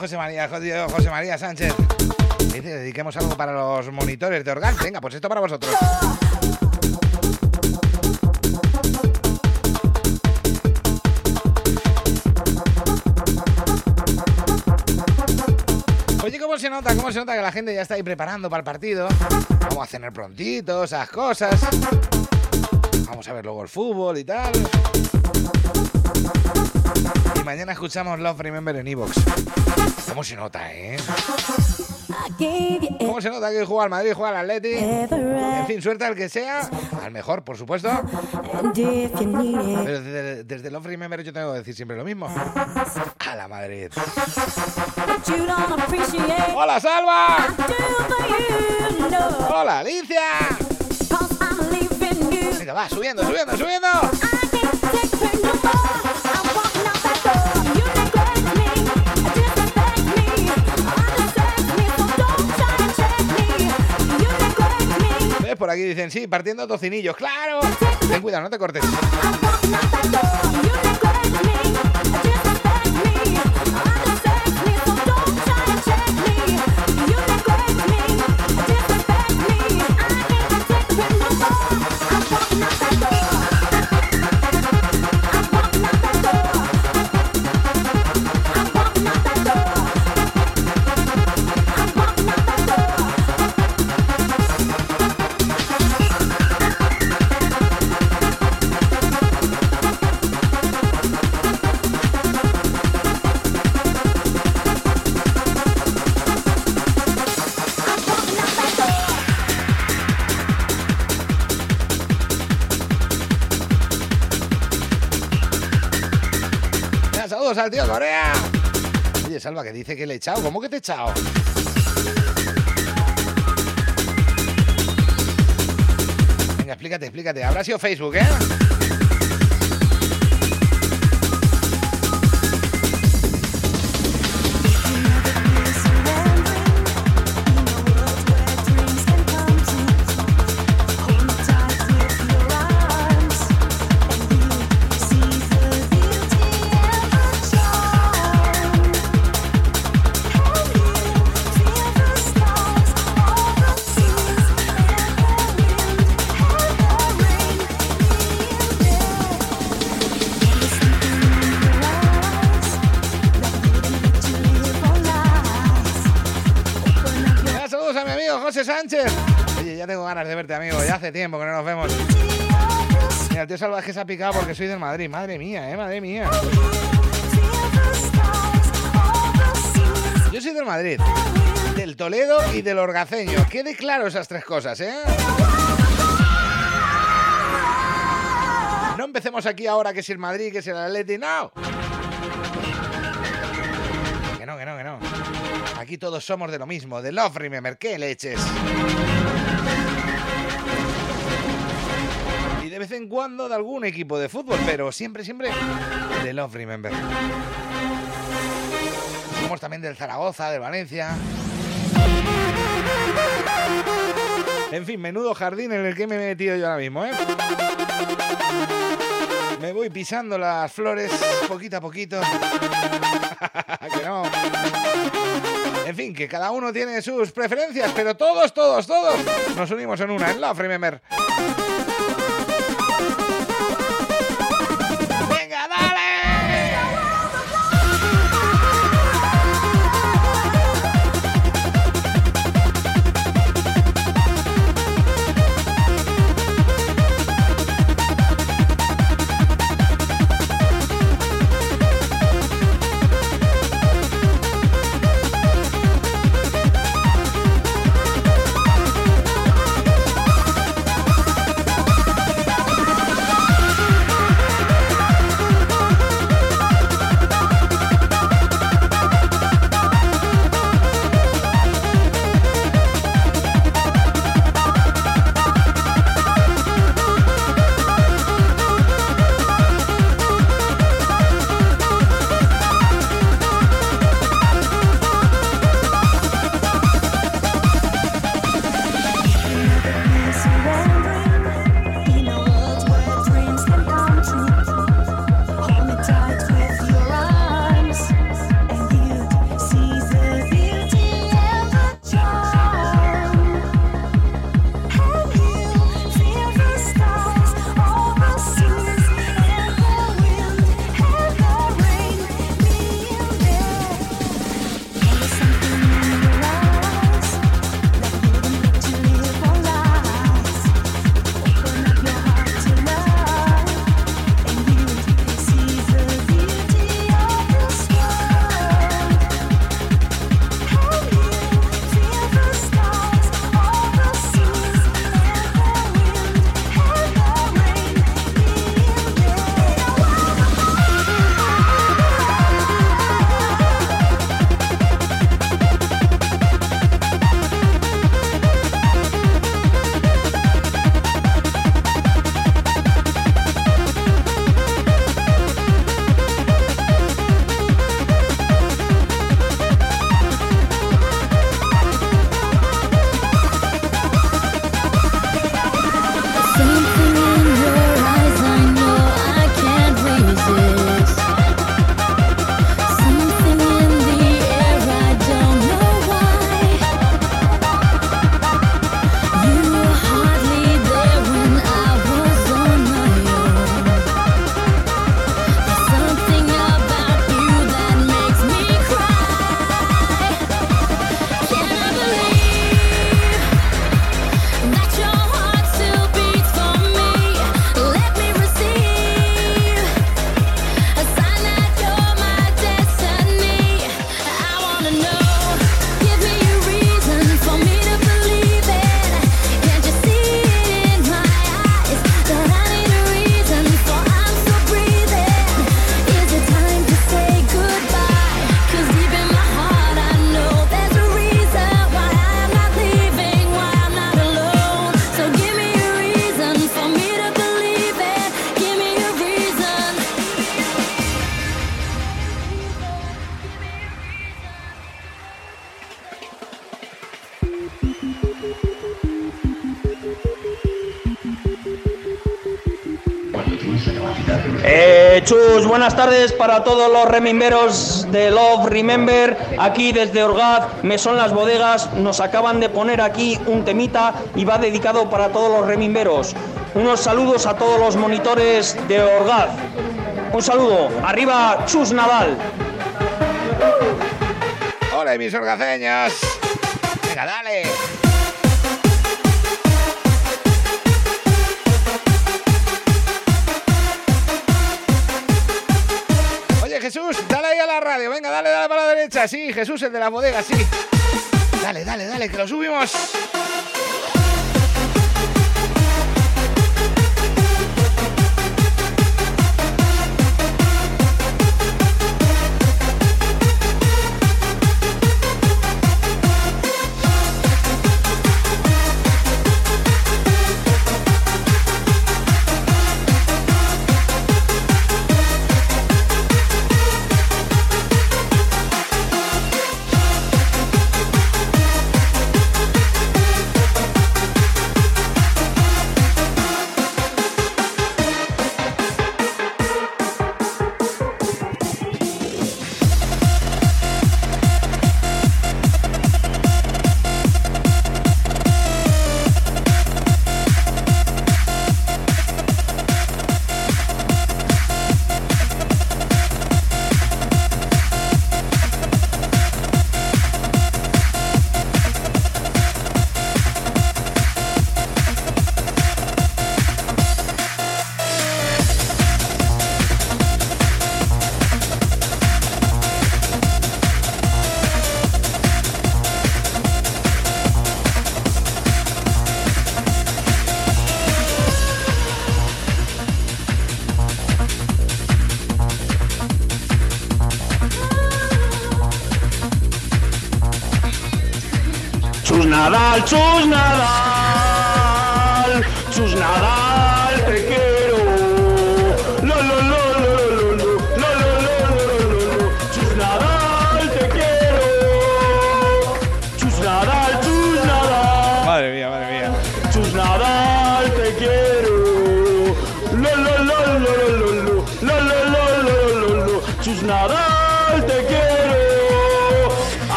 José María, José, José María Sánchez. Dediquemos algo para los monitores de Organ. Venga, pues esto para vosotros. Oye, ¿cómo se nota? ¿Cómo se nota que la gente ya está ahí preparando para el partido? Vamos a cenar prontito, esas cosas. Vamos a ver luego el fútbol y tal. Mañana escuchamos Love Remember en Evox. ¿Cómo se nota, eh? ¿Cómo se nota que juega al Madrid, juega al Atleti? En fin, suerte al que sea, al mejor, por supuesto. Pero desde, desde Love Remember yo tengo que decir siempre lo mismo. A la Madrid. ¡Hola, Salva! ¡Hola, Alicia! Venga, va, subiendo, subiendo, subiendo. Por aquí dicen, sí, partiendo tocinillos. ¡Claro! Ten cuidado, no te cortes. Al tío Corea. Oye, Salva, que dice que le he echado. ¿Cómo que te he echado? Venga, explícate, explícate. Habrá sido Facebook, ¿eh? Hace tiempo que no nos vemos. Mira, el tío salvaje se ha picado porque soy del Madrid. Madre mía, eh, madre mía. Yo soy del Madrid, del Toledo y del Orgaceño. Quede claro esas tres cosas, ¿eh? No empecemos aquí ahora que si el Madrid, que si el Atleti, no. Que no, que no, que no. Aquí todos somos de lo mismo, de Love Remember. ¿Qué leches? Vez en cuando de algún equipo de fútbol, pero siempre, siempre de Love Remember. Somos también del Zaragoza, del Valencia. En fin, menudo jardín en el que me he metido yo ahora mismo, ¿eh? Me voy pisando las flores poquito a poquito. <laughs> En fin, que cada uno tiene sus preferencias, pero todos, todos, todos nos unimos en una, en Love Remember. Buenas tardes para todos los rememberos de Love Remember. Aquí desde Orgaz, Mesón Las Bodegas, nos acaban de poner aquí un temita y va dedicado para todos los rememberos. Unos saludos a todos los monitores de Orgaz. Un saludo. Arriba, Chus Nadal. Hola, mis orgaceños. Venga, dale. Jesús, dale ahí a la radio. Venga, dale, dale para la derecha. Sí, Jesús, el de la bodega, sí. Dale, dale, dale, que lo subimos.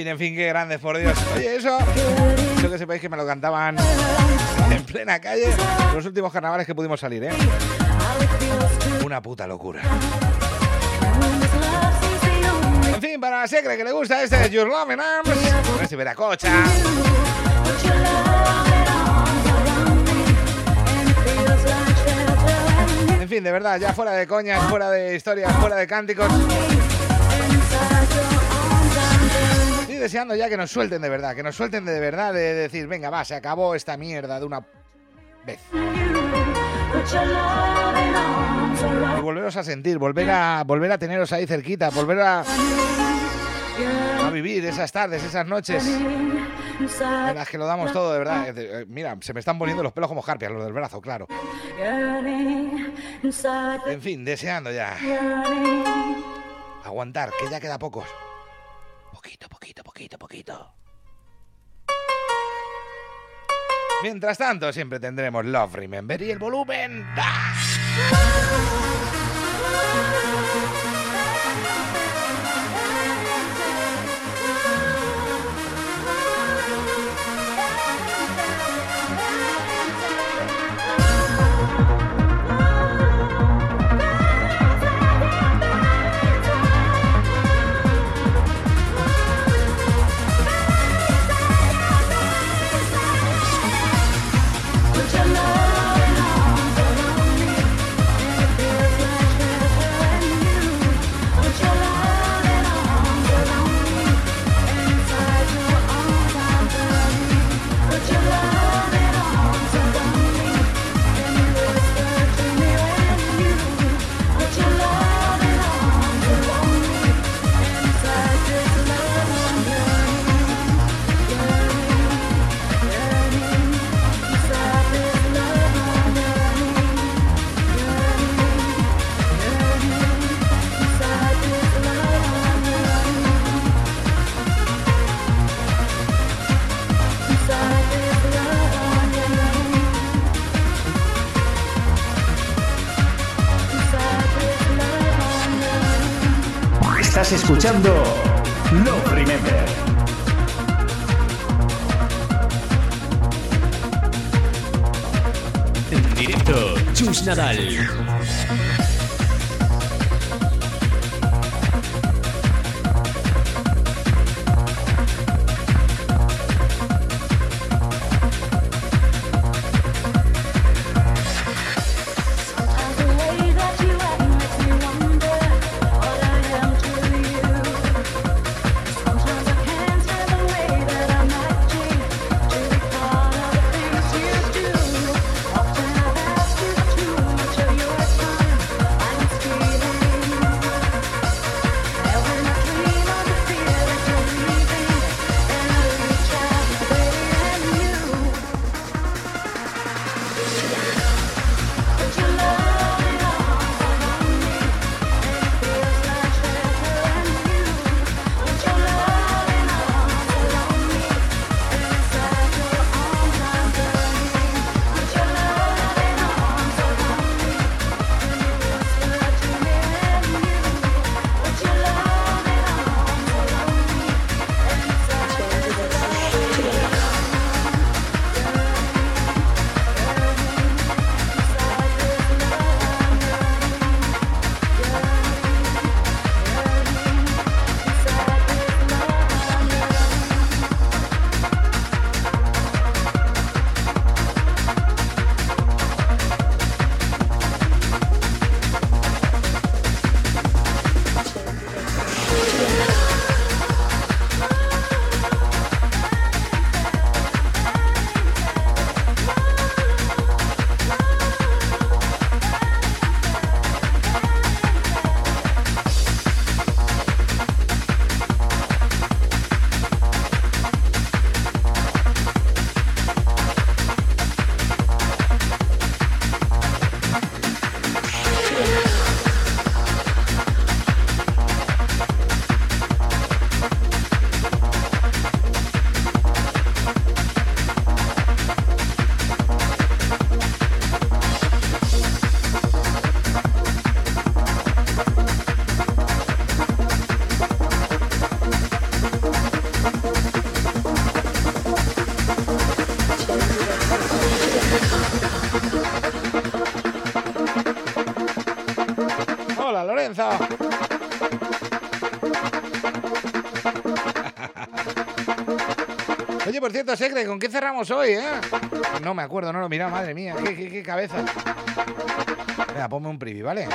Fin, en fin, qué grandes, por Dios. Oye, eso, yo que sepáis que me lo cantaban en plena calle los últimos carnavales que pudimos salir, ¿eh? Una puta locura. En fin, para la secre que le gusta este es Your Love in Arms, con este Veracocha. En fin, de verdad, ya fuera de coñas, fuera de historias, fuera de cánticos. Deseando ya que nos suelten de verdad, que nos suelten de verdad de decir, venga, va, se acabó esta mierda de una vez. Y volveros a sentir, volver a, volver a teneros ahí cerquita, volver a, a vivir esas tardes, esas noches en las que lo damos todo, de verdad. Eh, Mira, se me están poniendo los pelos como jarpias, los del brazo, claro. En fin, deseando ya. Aguantar, que ya queda poco. Poquito, poquito, poquito, poquito. Mientras tanto, siempre tendremos Love Remember y el volumen. ¡da! Escuchando Love Remember. En directo, Chus Nadal. Cierto, ¿con qué cerramos hoy, eh? No me acuerdo, no lo he mirado, madre mía. ¿Qué, cabeza? Venga, ponme un preview, ¿vale?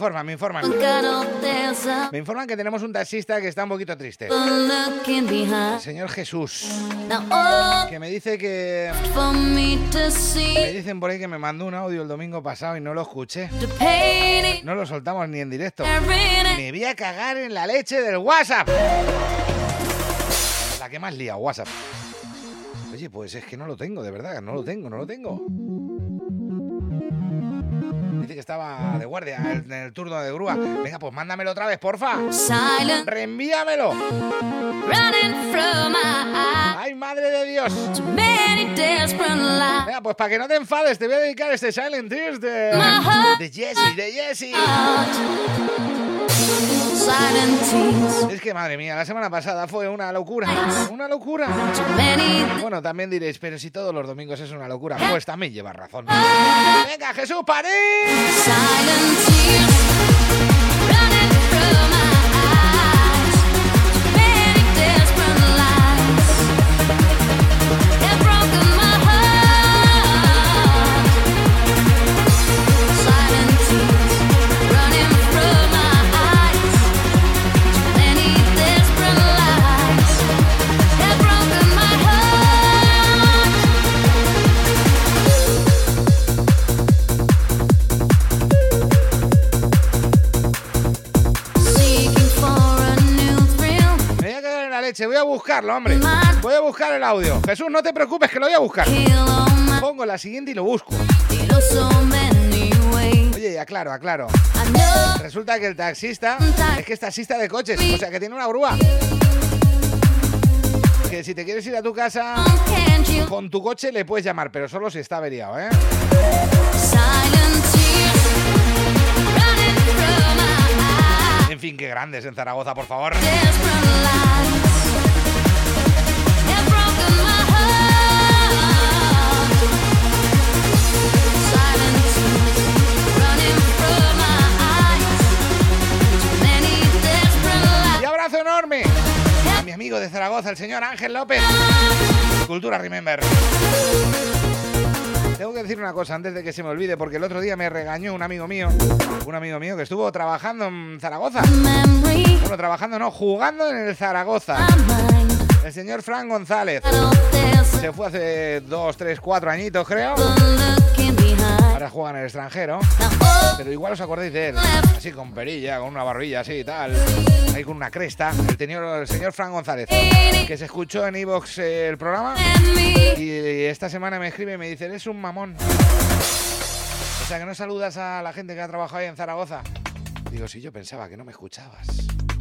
Informan, me informan. There's a Me informan que tenemos un taxista que está un poquito triste. El señor Jesús. Oh, Que me dice que... me Me dicen por ahí que me mandó un audio el domingo pasado y no lo escuché. No lo soltamos ni en directo. Me voy a cagar en la leche del WhatsApp. La que más lía, WhatsApp. Oye, pues es que no lo tengo, de verdad, no lo tengo, no lo tengo. Guardia en el turno de grúa. Venga, pues mándamelo otra vez, porfa. silent Reenvíamelo. running from. ¡Ay, madre de Dios! Venga, pues para que no te enfades, te voy a dedicar este Silent Tears de, de Jessie, de Jessie. Es que madre mía, la semana pasada fue una locura. Una locura. Bueno, también diréis, pero si todos los domingos es una locura, pues también llevas razón. Venga, Jesús, París. Voy a buscarlo, hombre. Voy a buscar el audio. Jesús, no te preocupes, que lo voy a buscar. Pongo la siguiente y lo busco. Oye, aclaro, aclaro. Resulta que el taxista es que es taxista de coches, o sea que tiene una grúa. Que si te quieres ir a tu casa con tu coche le puedes llamar, pero solo si está averiado, ¿eh? En fin, qué grandes en Zaragoza, por favor. Enorme a mi amigo de Zaragoza, el señor Ángel López. Cultura Remember. Tengo que decir una cosa antes de que se me olvide, porque el otro día me regañó un amigo mío, un amigo mío que estuvo trabajando en Zaragoza. Bueno, trabajando no, jugando en el Zaragoza. El señor Fran González. Se fue hace dos, tres, cuatro añitos, creo. Juega en el extranjero. Pero igual os acordáis de él. Así con perilla, con una barbilla así y tal. Ahí con una cresta. El, señor- el señor Fran González. Que se escuchó en Evox el programa. Y esta semana me escribe y me dice, eres un mamón. O sea, que no saludas a la gente que ha trabajado ahí en Zaragoza. Digo, si yo pensaba que no me escuchabas.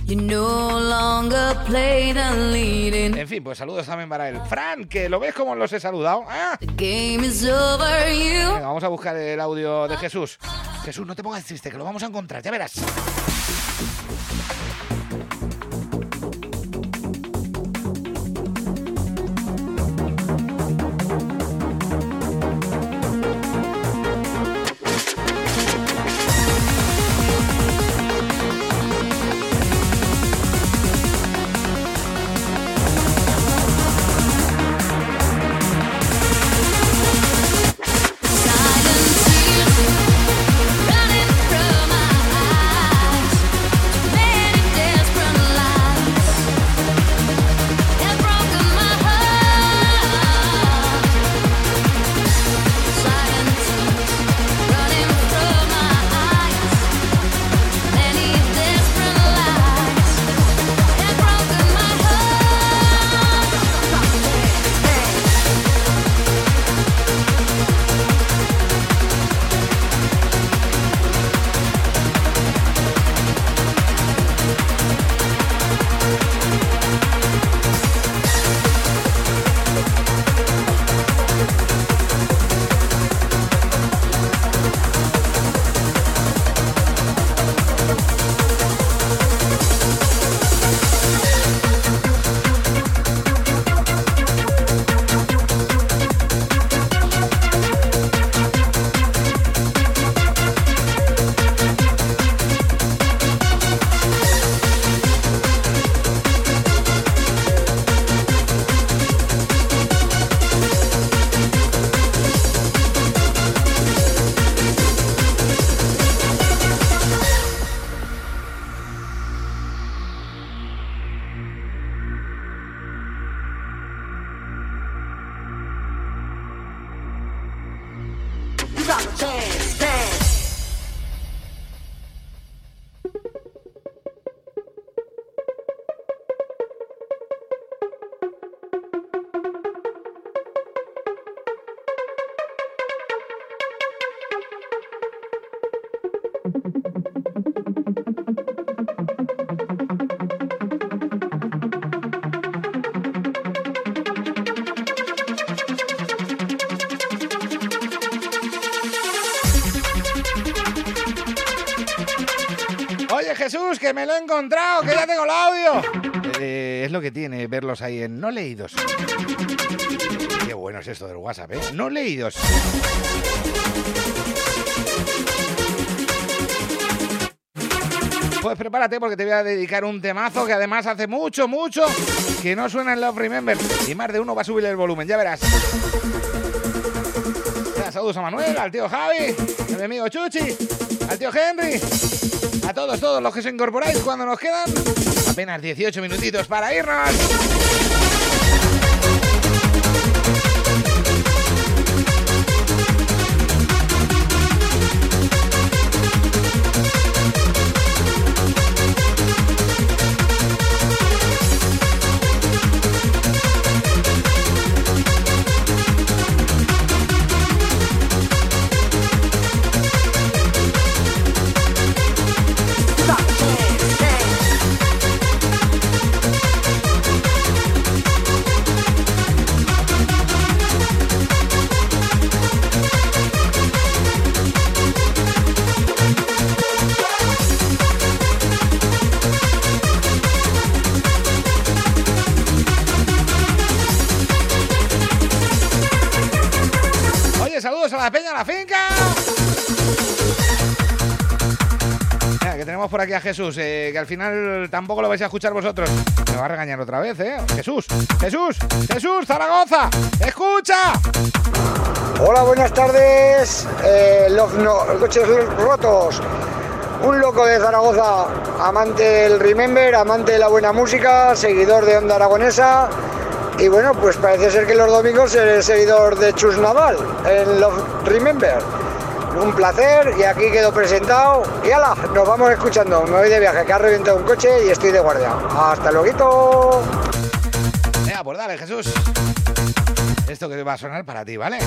You no longer play the leading. En fin, pues saludos también para él. Fran, que lo ves como los he saludado. Ah. The game is over, you. Venga, vamos a buscar el audio de Jesús. Jesús, no te pongas triste, que lo vamos a encontrar, ya verás. Me lo he encontrado, que ya tengo el audio. Eh, es lo que tiene verlos ahí en no leídos. Qué bueno es esto del WhatsApp, ¿eh? No leídos. Pues prepárate porque te voy a dedicar un temazo que además hace mucho, mucho que no suena en Love Remember. Y más de uno va a subir el volumen, ya verás. Saludos a Manuel, al tío Javi, a mi amigo Chuchi, al tío Henry, a todos, todos los que se incorporáis cuando nos quedan apenas 18 minutitos para irnos. Por aquí a Jesús, eh, que al final tampoco lo vais a escuchar vosotros. Me va a regañar otra vez, ¿eh? Jesús, Jesús, Jesús, Zaragoza, escucha. Hola, buenas tardes. Eh, los, los coches rotos. Un loco de Zaragoza, amante del Remember, amante de la buena música, seguidor de Onda Aragonesa. Y bueno, pues parece ser que los domingos eres seguidor de Chus Naval en Love Remember. Un placer y aquí quedo presentado. Y ala, nos vamos escuchando. Me voy de viaje, que ha reventado un coche y estoy de guardia. Hasta luego. Venga, pues dale, Jesús. Esto que va a sonar para ti, ¿vale?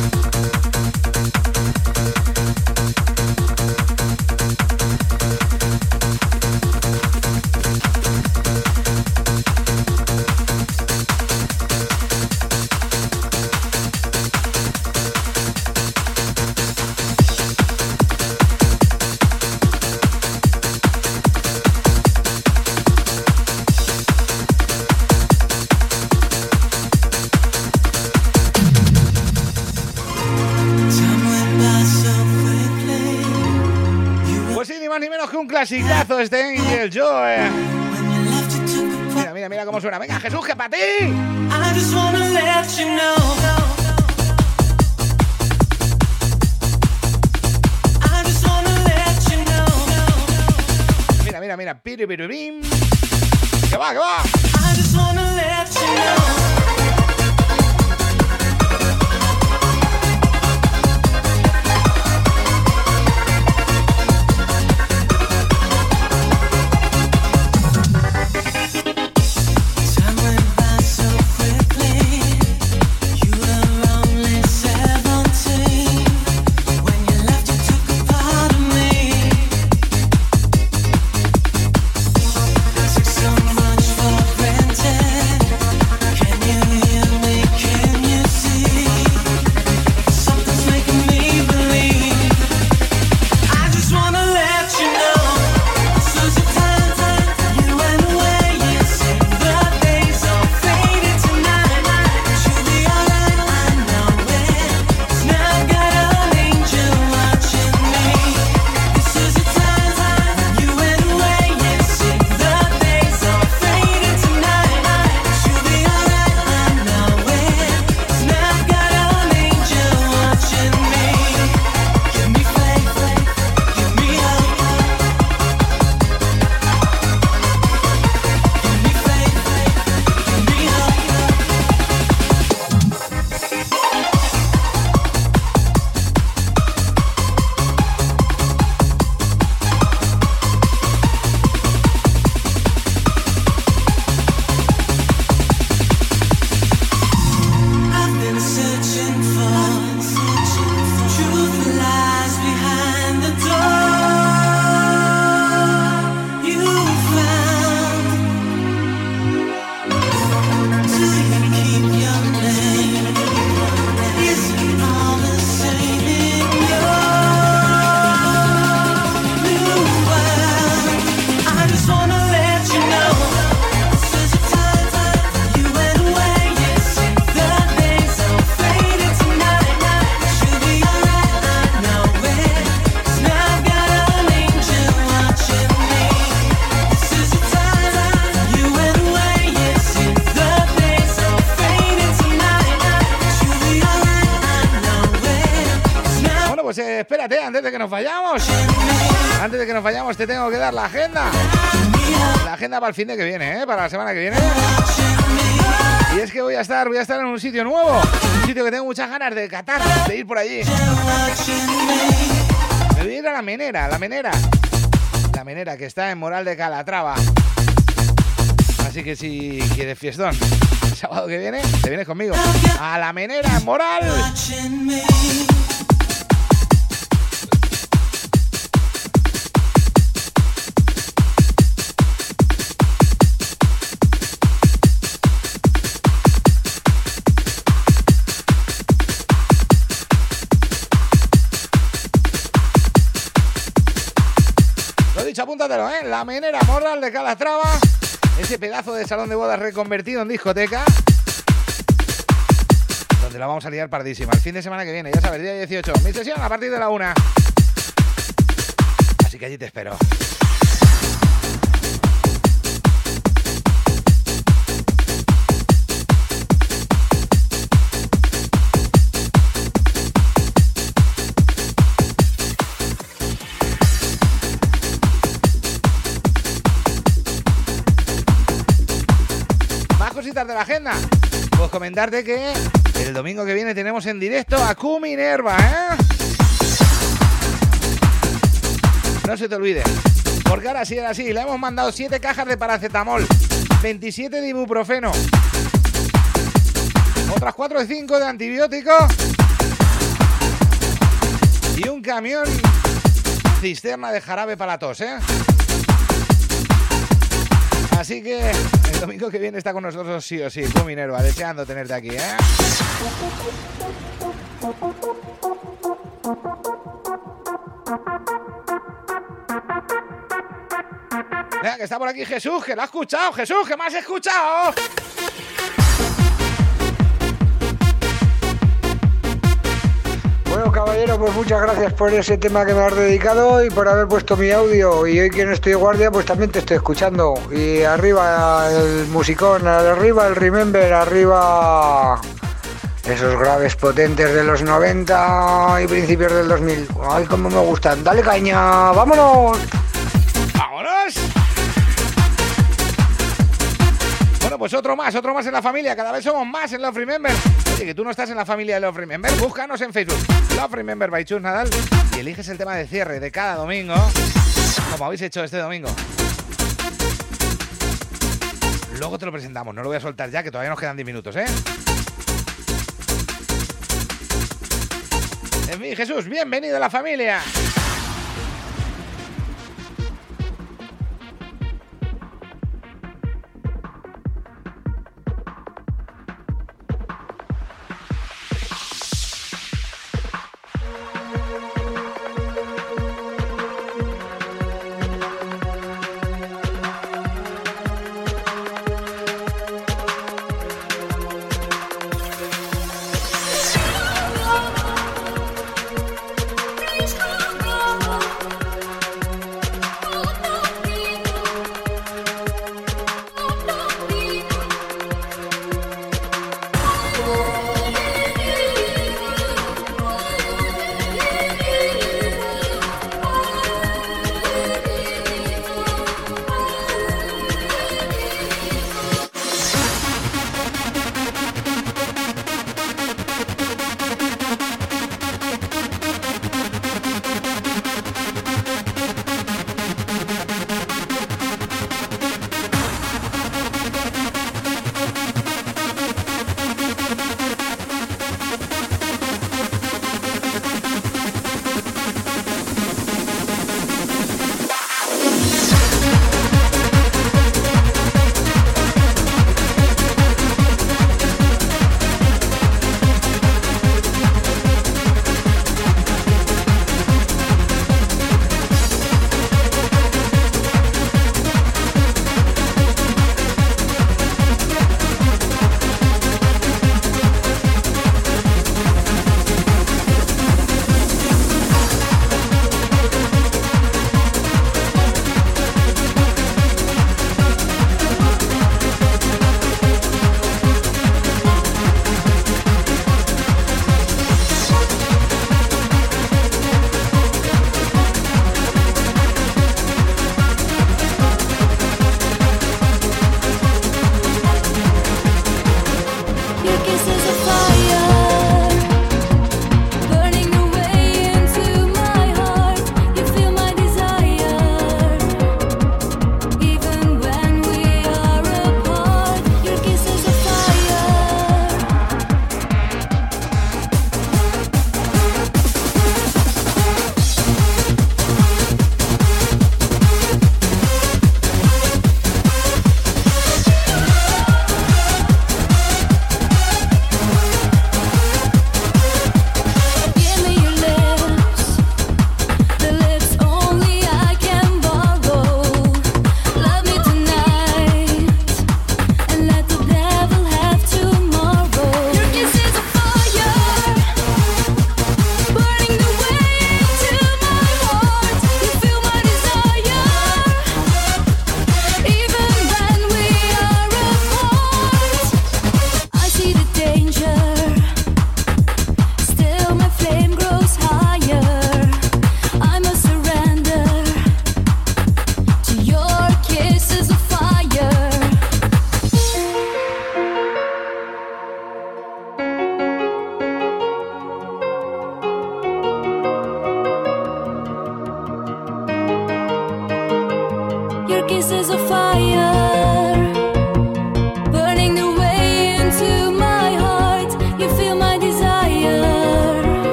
Clasicazo este Angel Joe. Mira, mira, mira cómo suena. Venga, Jesús, que para ti. Mira, mira, mira. Piripirurim. Que va, que va. Agenda para el fin de que viene, ¿eh? Para la semana que viene. Y es que voy a estar, voy a estar en un sitio nuevo. Un sitio que tengo muchas ganas de catar, de ir por allí. Me voy a ir a la menera, la menera. La menera que está en Moral de Calatrava. Así que si quieres fiestón, el sábado que viene, te vienes conmigo. A la menera en Moral. ¿Eh? La menera Moral de Calatrava. Ese pedazo de salón de bodas reconvertido en discoteca. Donde la vamos a liar pardísima. El fin de semana que viene, ya sabes, día 18. Mi sesión a partir de la una. Así que allí te espero. De la agenda. Pues comentarte que el domingo que viene tenemos en directo a Q Minerva, ¿eh? No se te olvide. Porque ahora sí, ahora sí, le hemos mandado 7 cajas de paracetamol, 27 de ibuprofeno, otras 4 o 5 de antibióticos y un camión cisterna de jarabe para tos, ¿eh? Así que domingo que viene está con nosotros sí o sí, tú Minerva, deseando tenerte aquí, ¿eh? Venga, que está por aquí Jesús, que lo ha escuchado, Jesús, que me has escuchado. Bueno, caballero, pues muchas gracias por ese tema que me has dedicado y por haber puesto mi audio. Y hoy que no estoy guardia, pues también te estoy escuchando. Y arriba el musicón, arriba el remember, arriba esos graves potentes de los 90 y principios del 2000. Ay, cómo me gustan. Dale caña, vámonos. ¡Vámonos! Bueno, pues otro más, otro más en la familia. Cada vez somos más en Love Remember. Oye, que tú no estás en la familia de Love Remember, búscanos en Facebook. Love Remember by Chus Nadal y eliges el tema de cierre de cada domingo, como habéis hecho este domingo. Luego te lo presentamos, no lo voy a soltar ya, que todavía nos quedan 10 minutos, ¿eh? En fin, Jesús, bienvenido a la familia.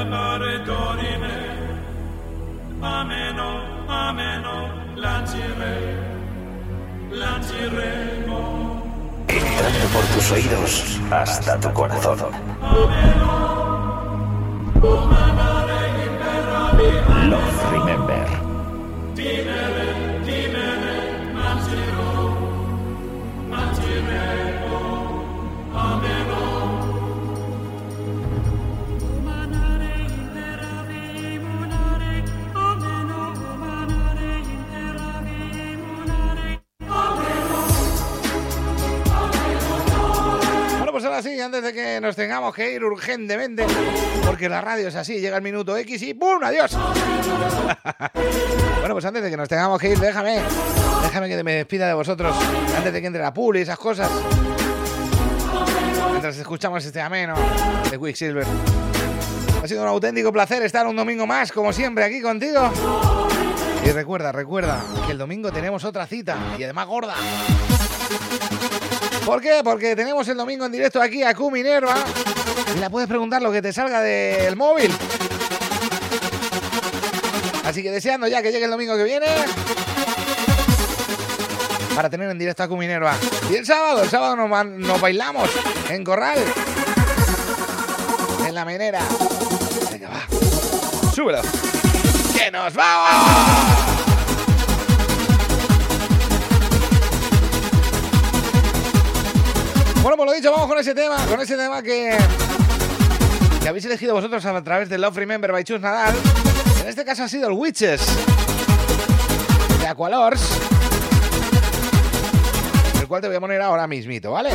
levare dorime ameno ameno lancire lanciremo entrando por tus oídos hasta tu corazón. Ameno Love Remember. Sí, antes de que nos tengamos que ir urgentemente, porque la radio es así, llega el minuto X y ¡pum! ¡Adiós! <laughs> bueno, pues antes de que nos tengamos que ir, déjame, déjame que me despida de vosotros, antes de que entre la publi y esas cosas. Mientras escuchamos este ameno de Quicksilver. Ha sido un auténtico placer estar un domingo más, como siempre, aquí contigo. Y recuerda, recuerda que el domingo tenemos otra cita, y además gorda. ¿Por qué? Porque tenemos el domingo en directo aquí a Q Minerva y la puedes preguntar lo que te salga del móvil. Así que deseando ya que llegue el domingo que viene para tener en directo a Q Minerva. Y el sábado, el sábado nos, nos bailamos en Corral, en la menera. Venga, va. Súbelo. ¡Que nos vamos! Bueno, pues lo dicho, vamos con ese tema, con ese tema que, habéis elegido vosotros a través de Love Remember by Chus Nadal. En este caso ha sido el Witches de Aqualors, el cual te voy a poner ahora mismito, ¿vale?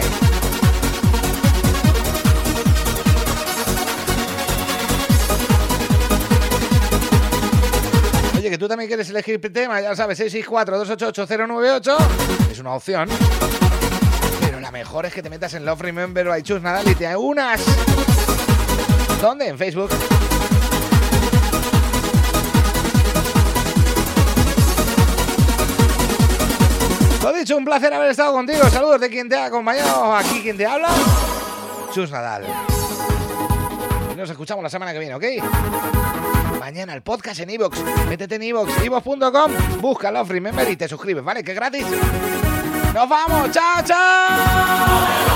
Oye, que tú también quieres elegir tema, ya sabes, 664-288-098 es una opción. La mejor es que te metas en Love Remember by Chus Nadal y te unas. ¿Dónde? En Facebook. Lo dicho, un placer haber estado contigo. Saludos de quien te ha acompañado. Aquí quien te habla. Chus Nadal. Y nos escuchamos la semana que viene, ¿ok? Mañana el podcast en iVoox. Métete en iVoox, iVoox.com, busca Love Remember y te suscribes, ¿vale? Que es gratis. ¡Nos vamos! ¡Chao, chao!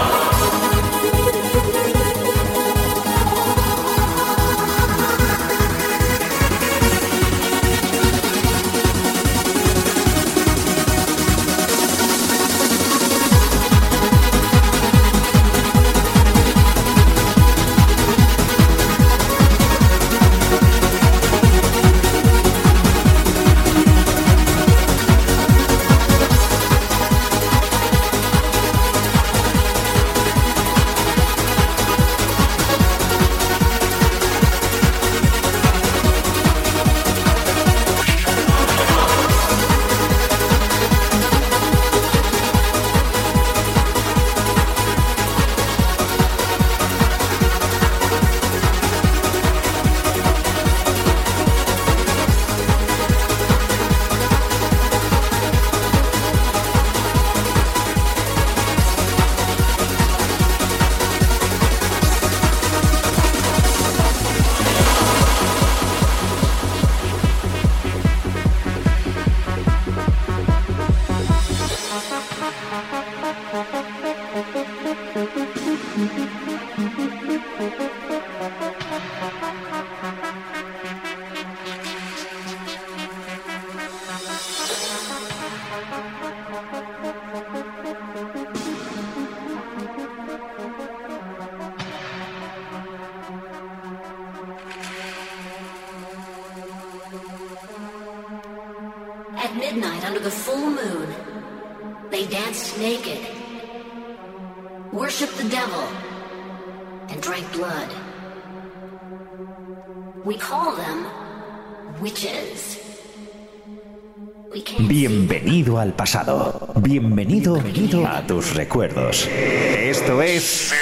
Bienvenido al pasado. Bienvenido a tus recuerdos. Esto es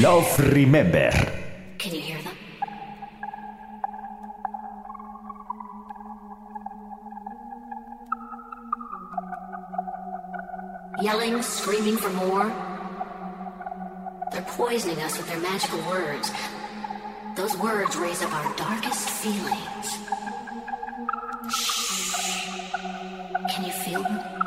Love Remember. Yelling, screaming for more. They're poisoning us with their magical words. Those words raise up our darkest feelings. Can you feel them?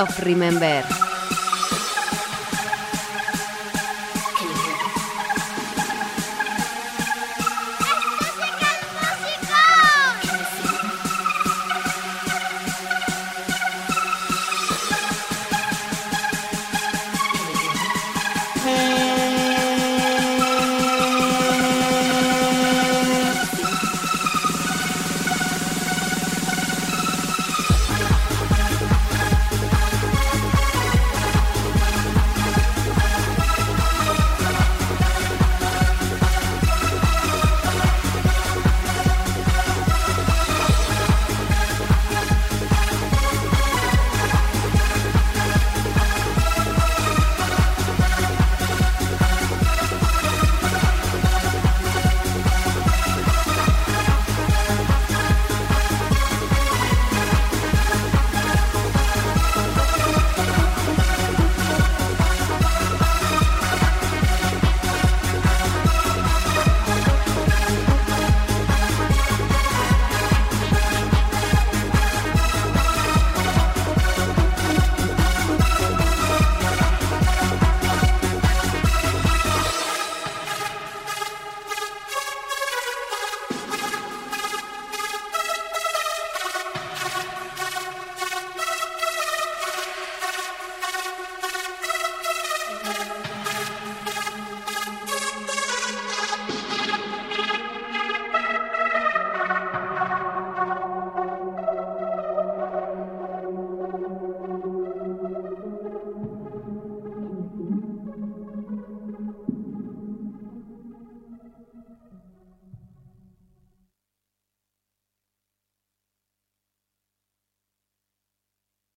Love Remember.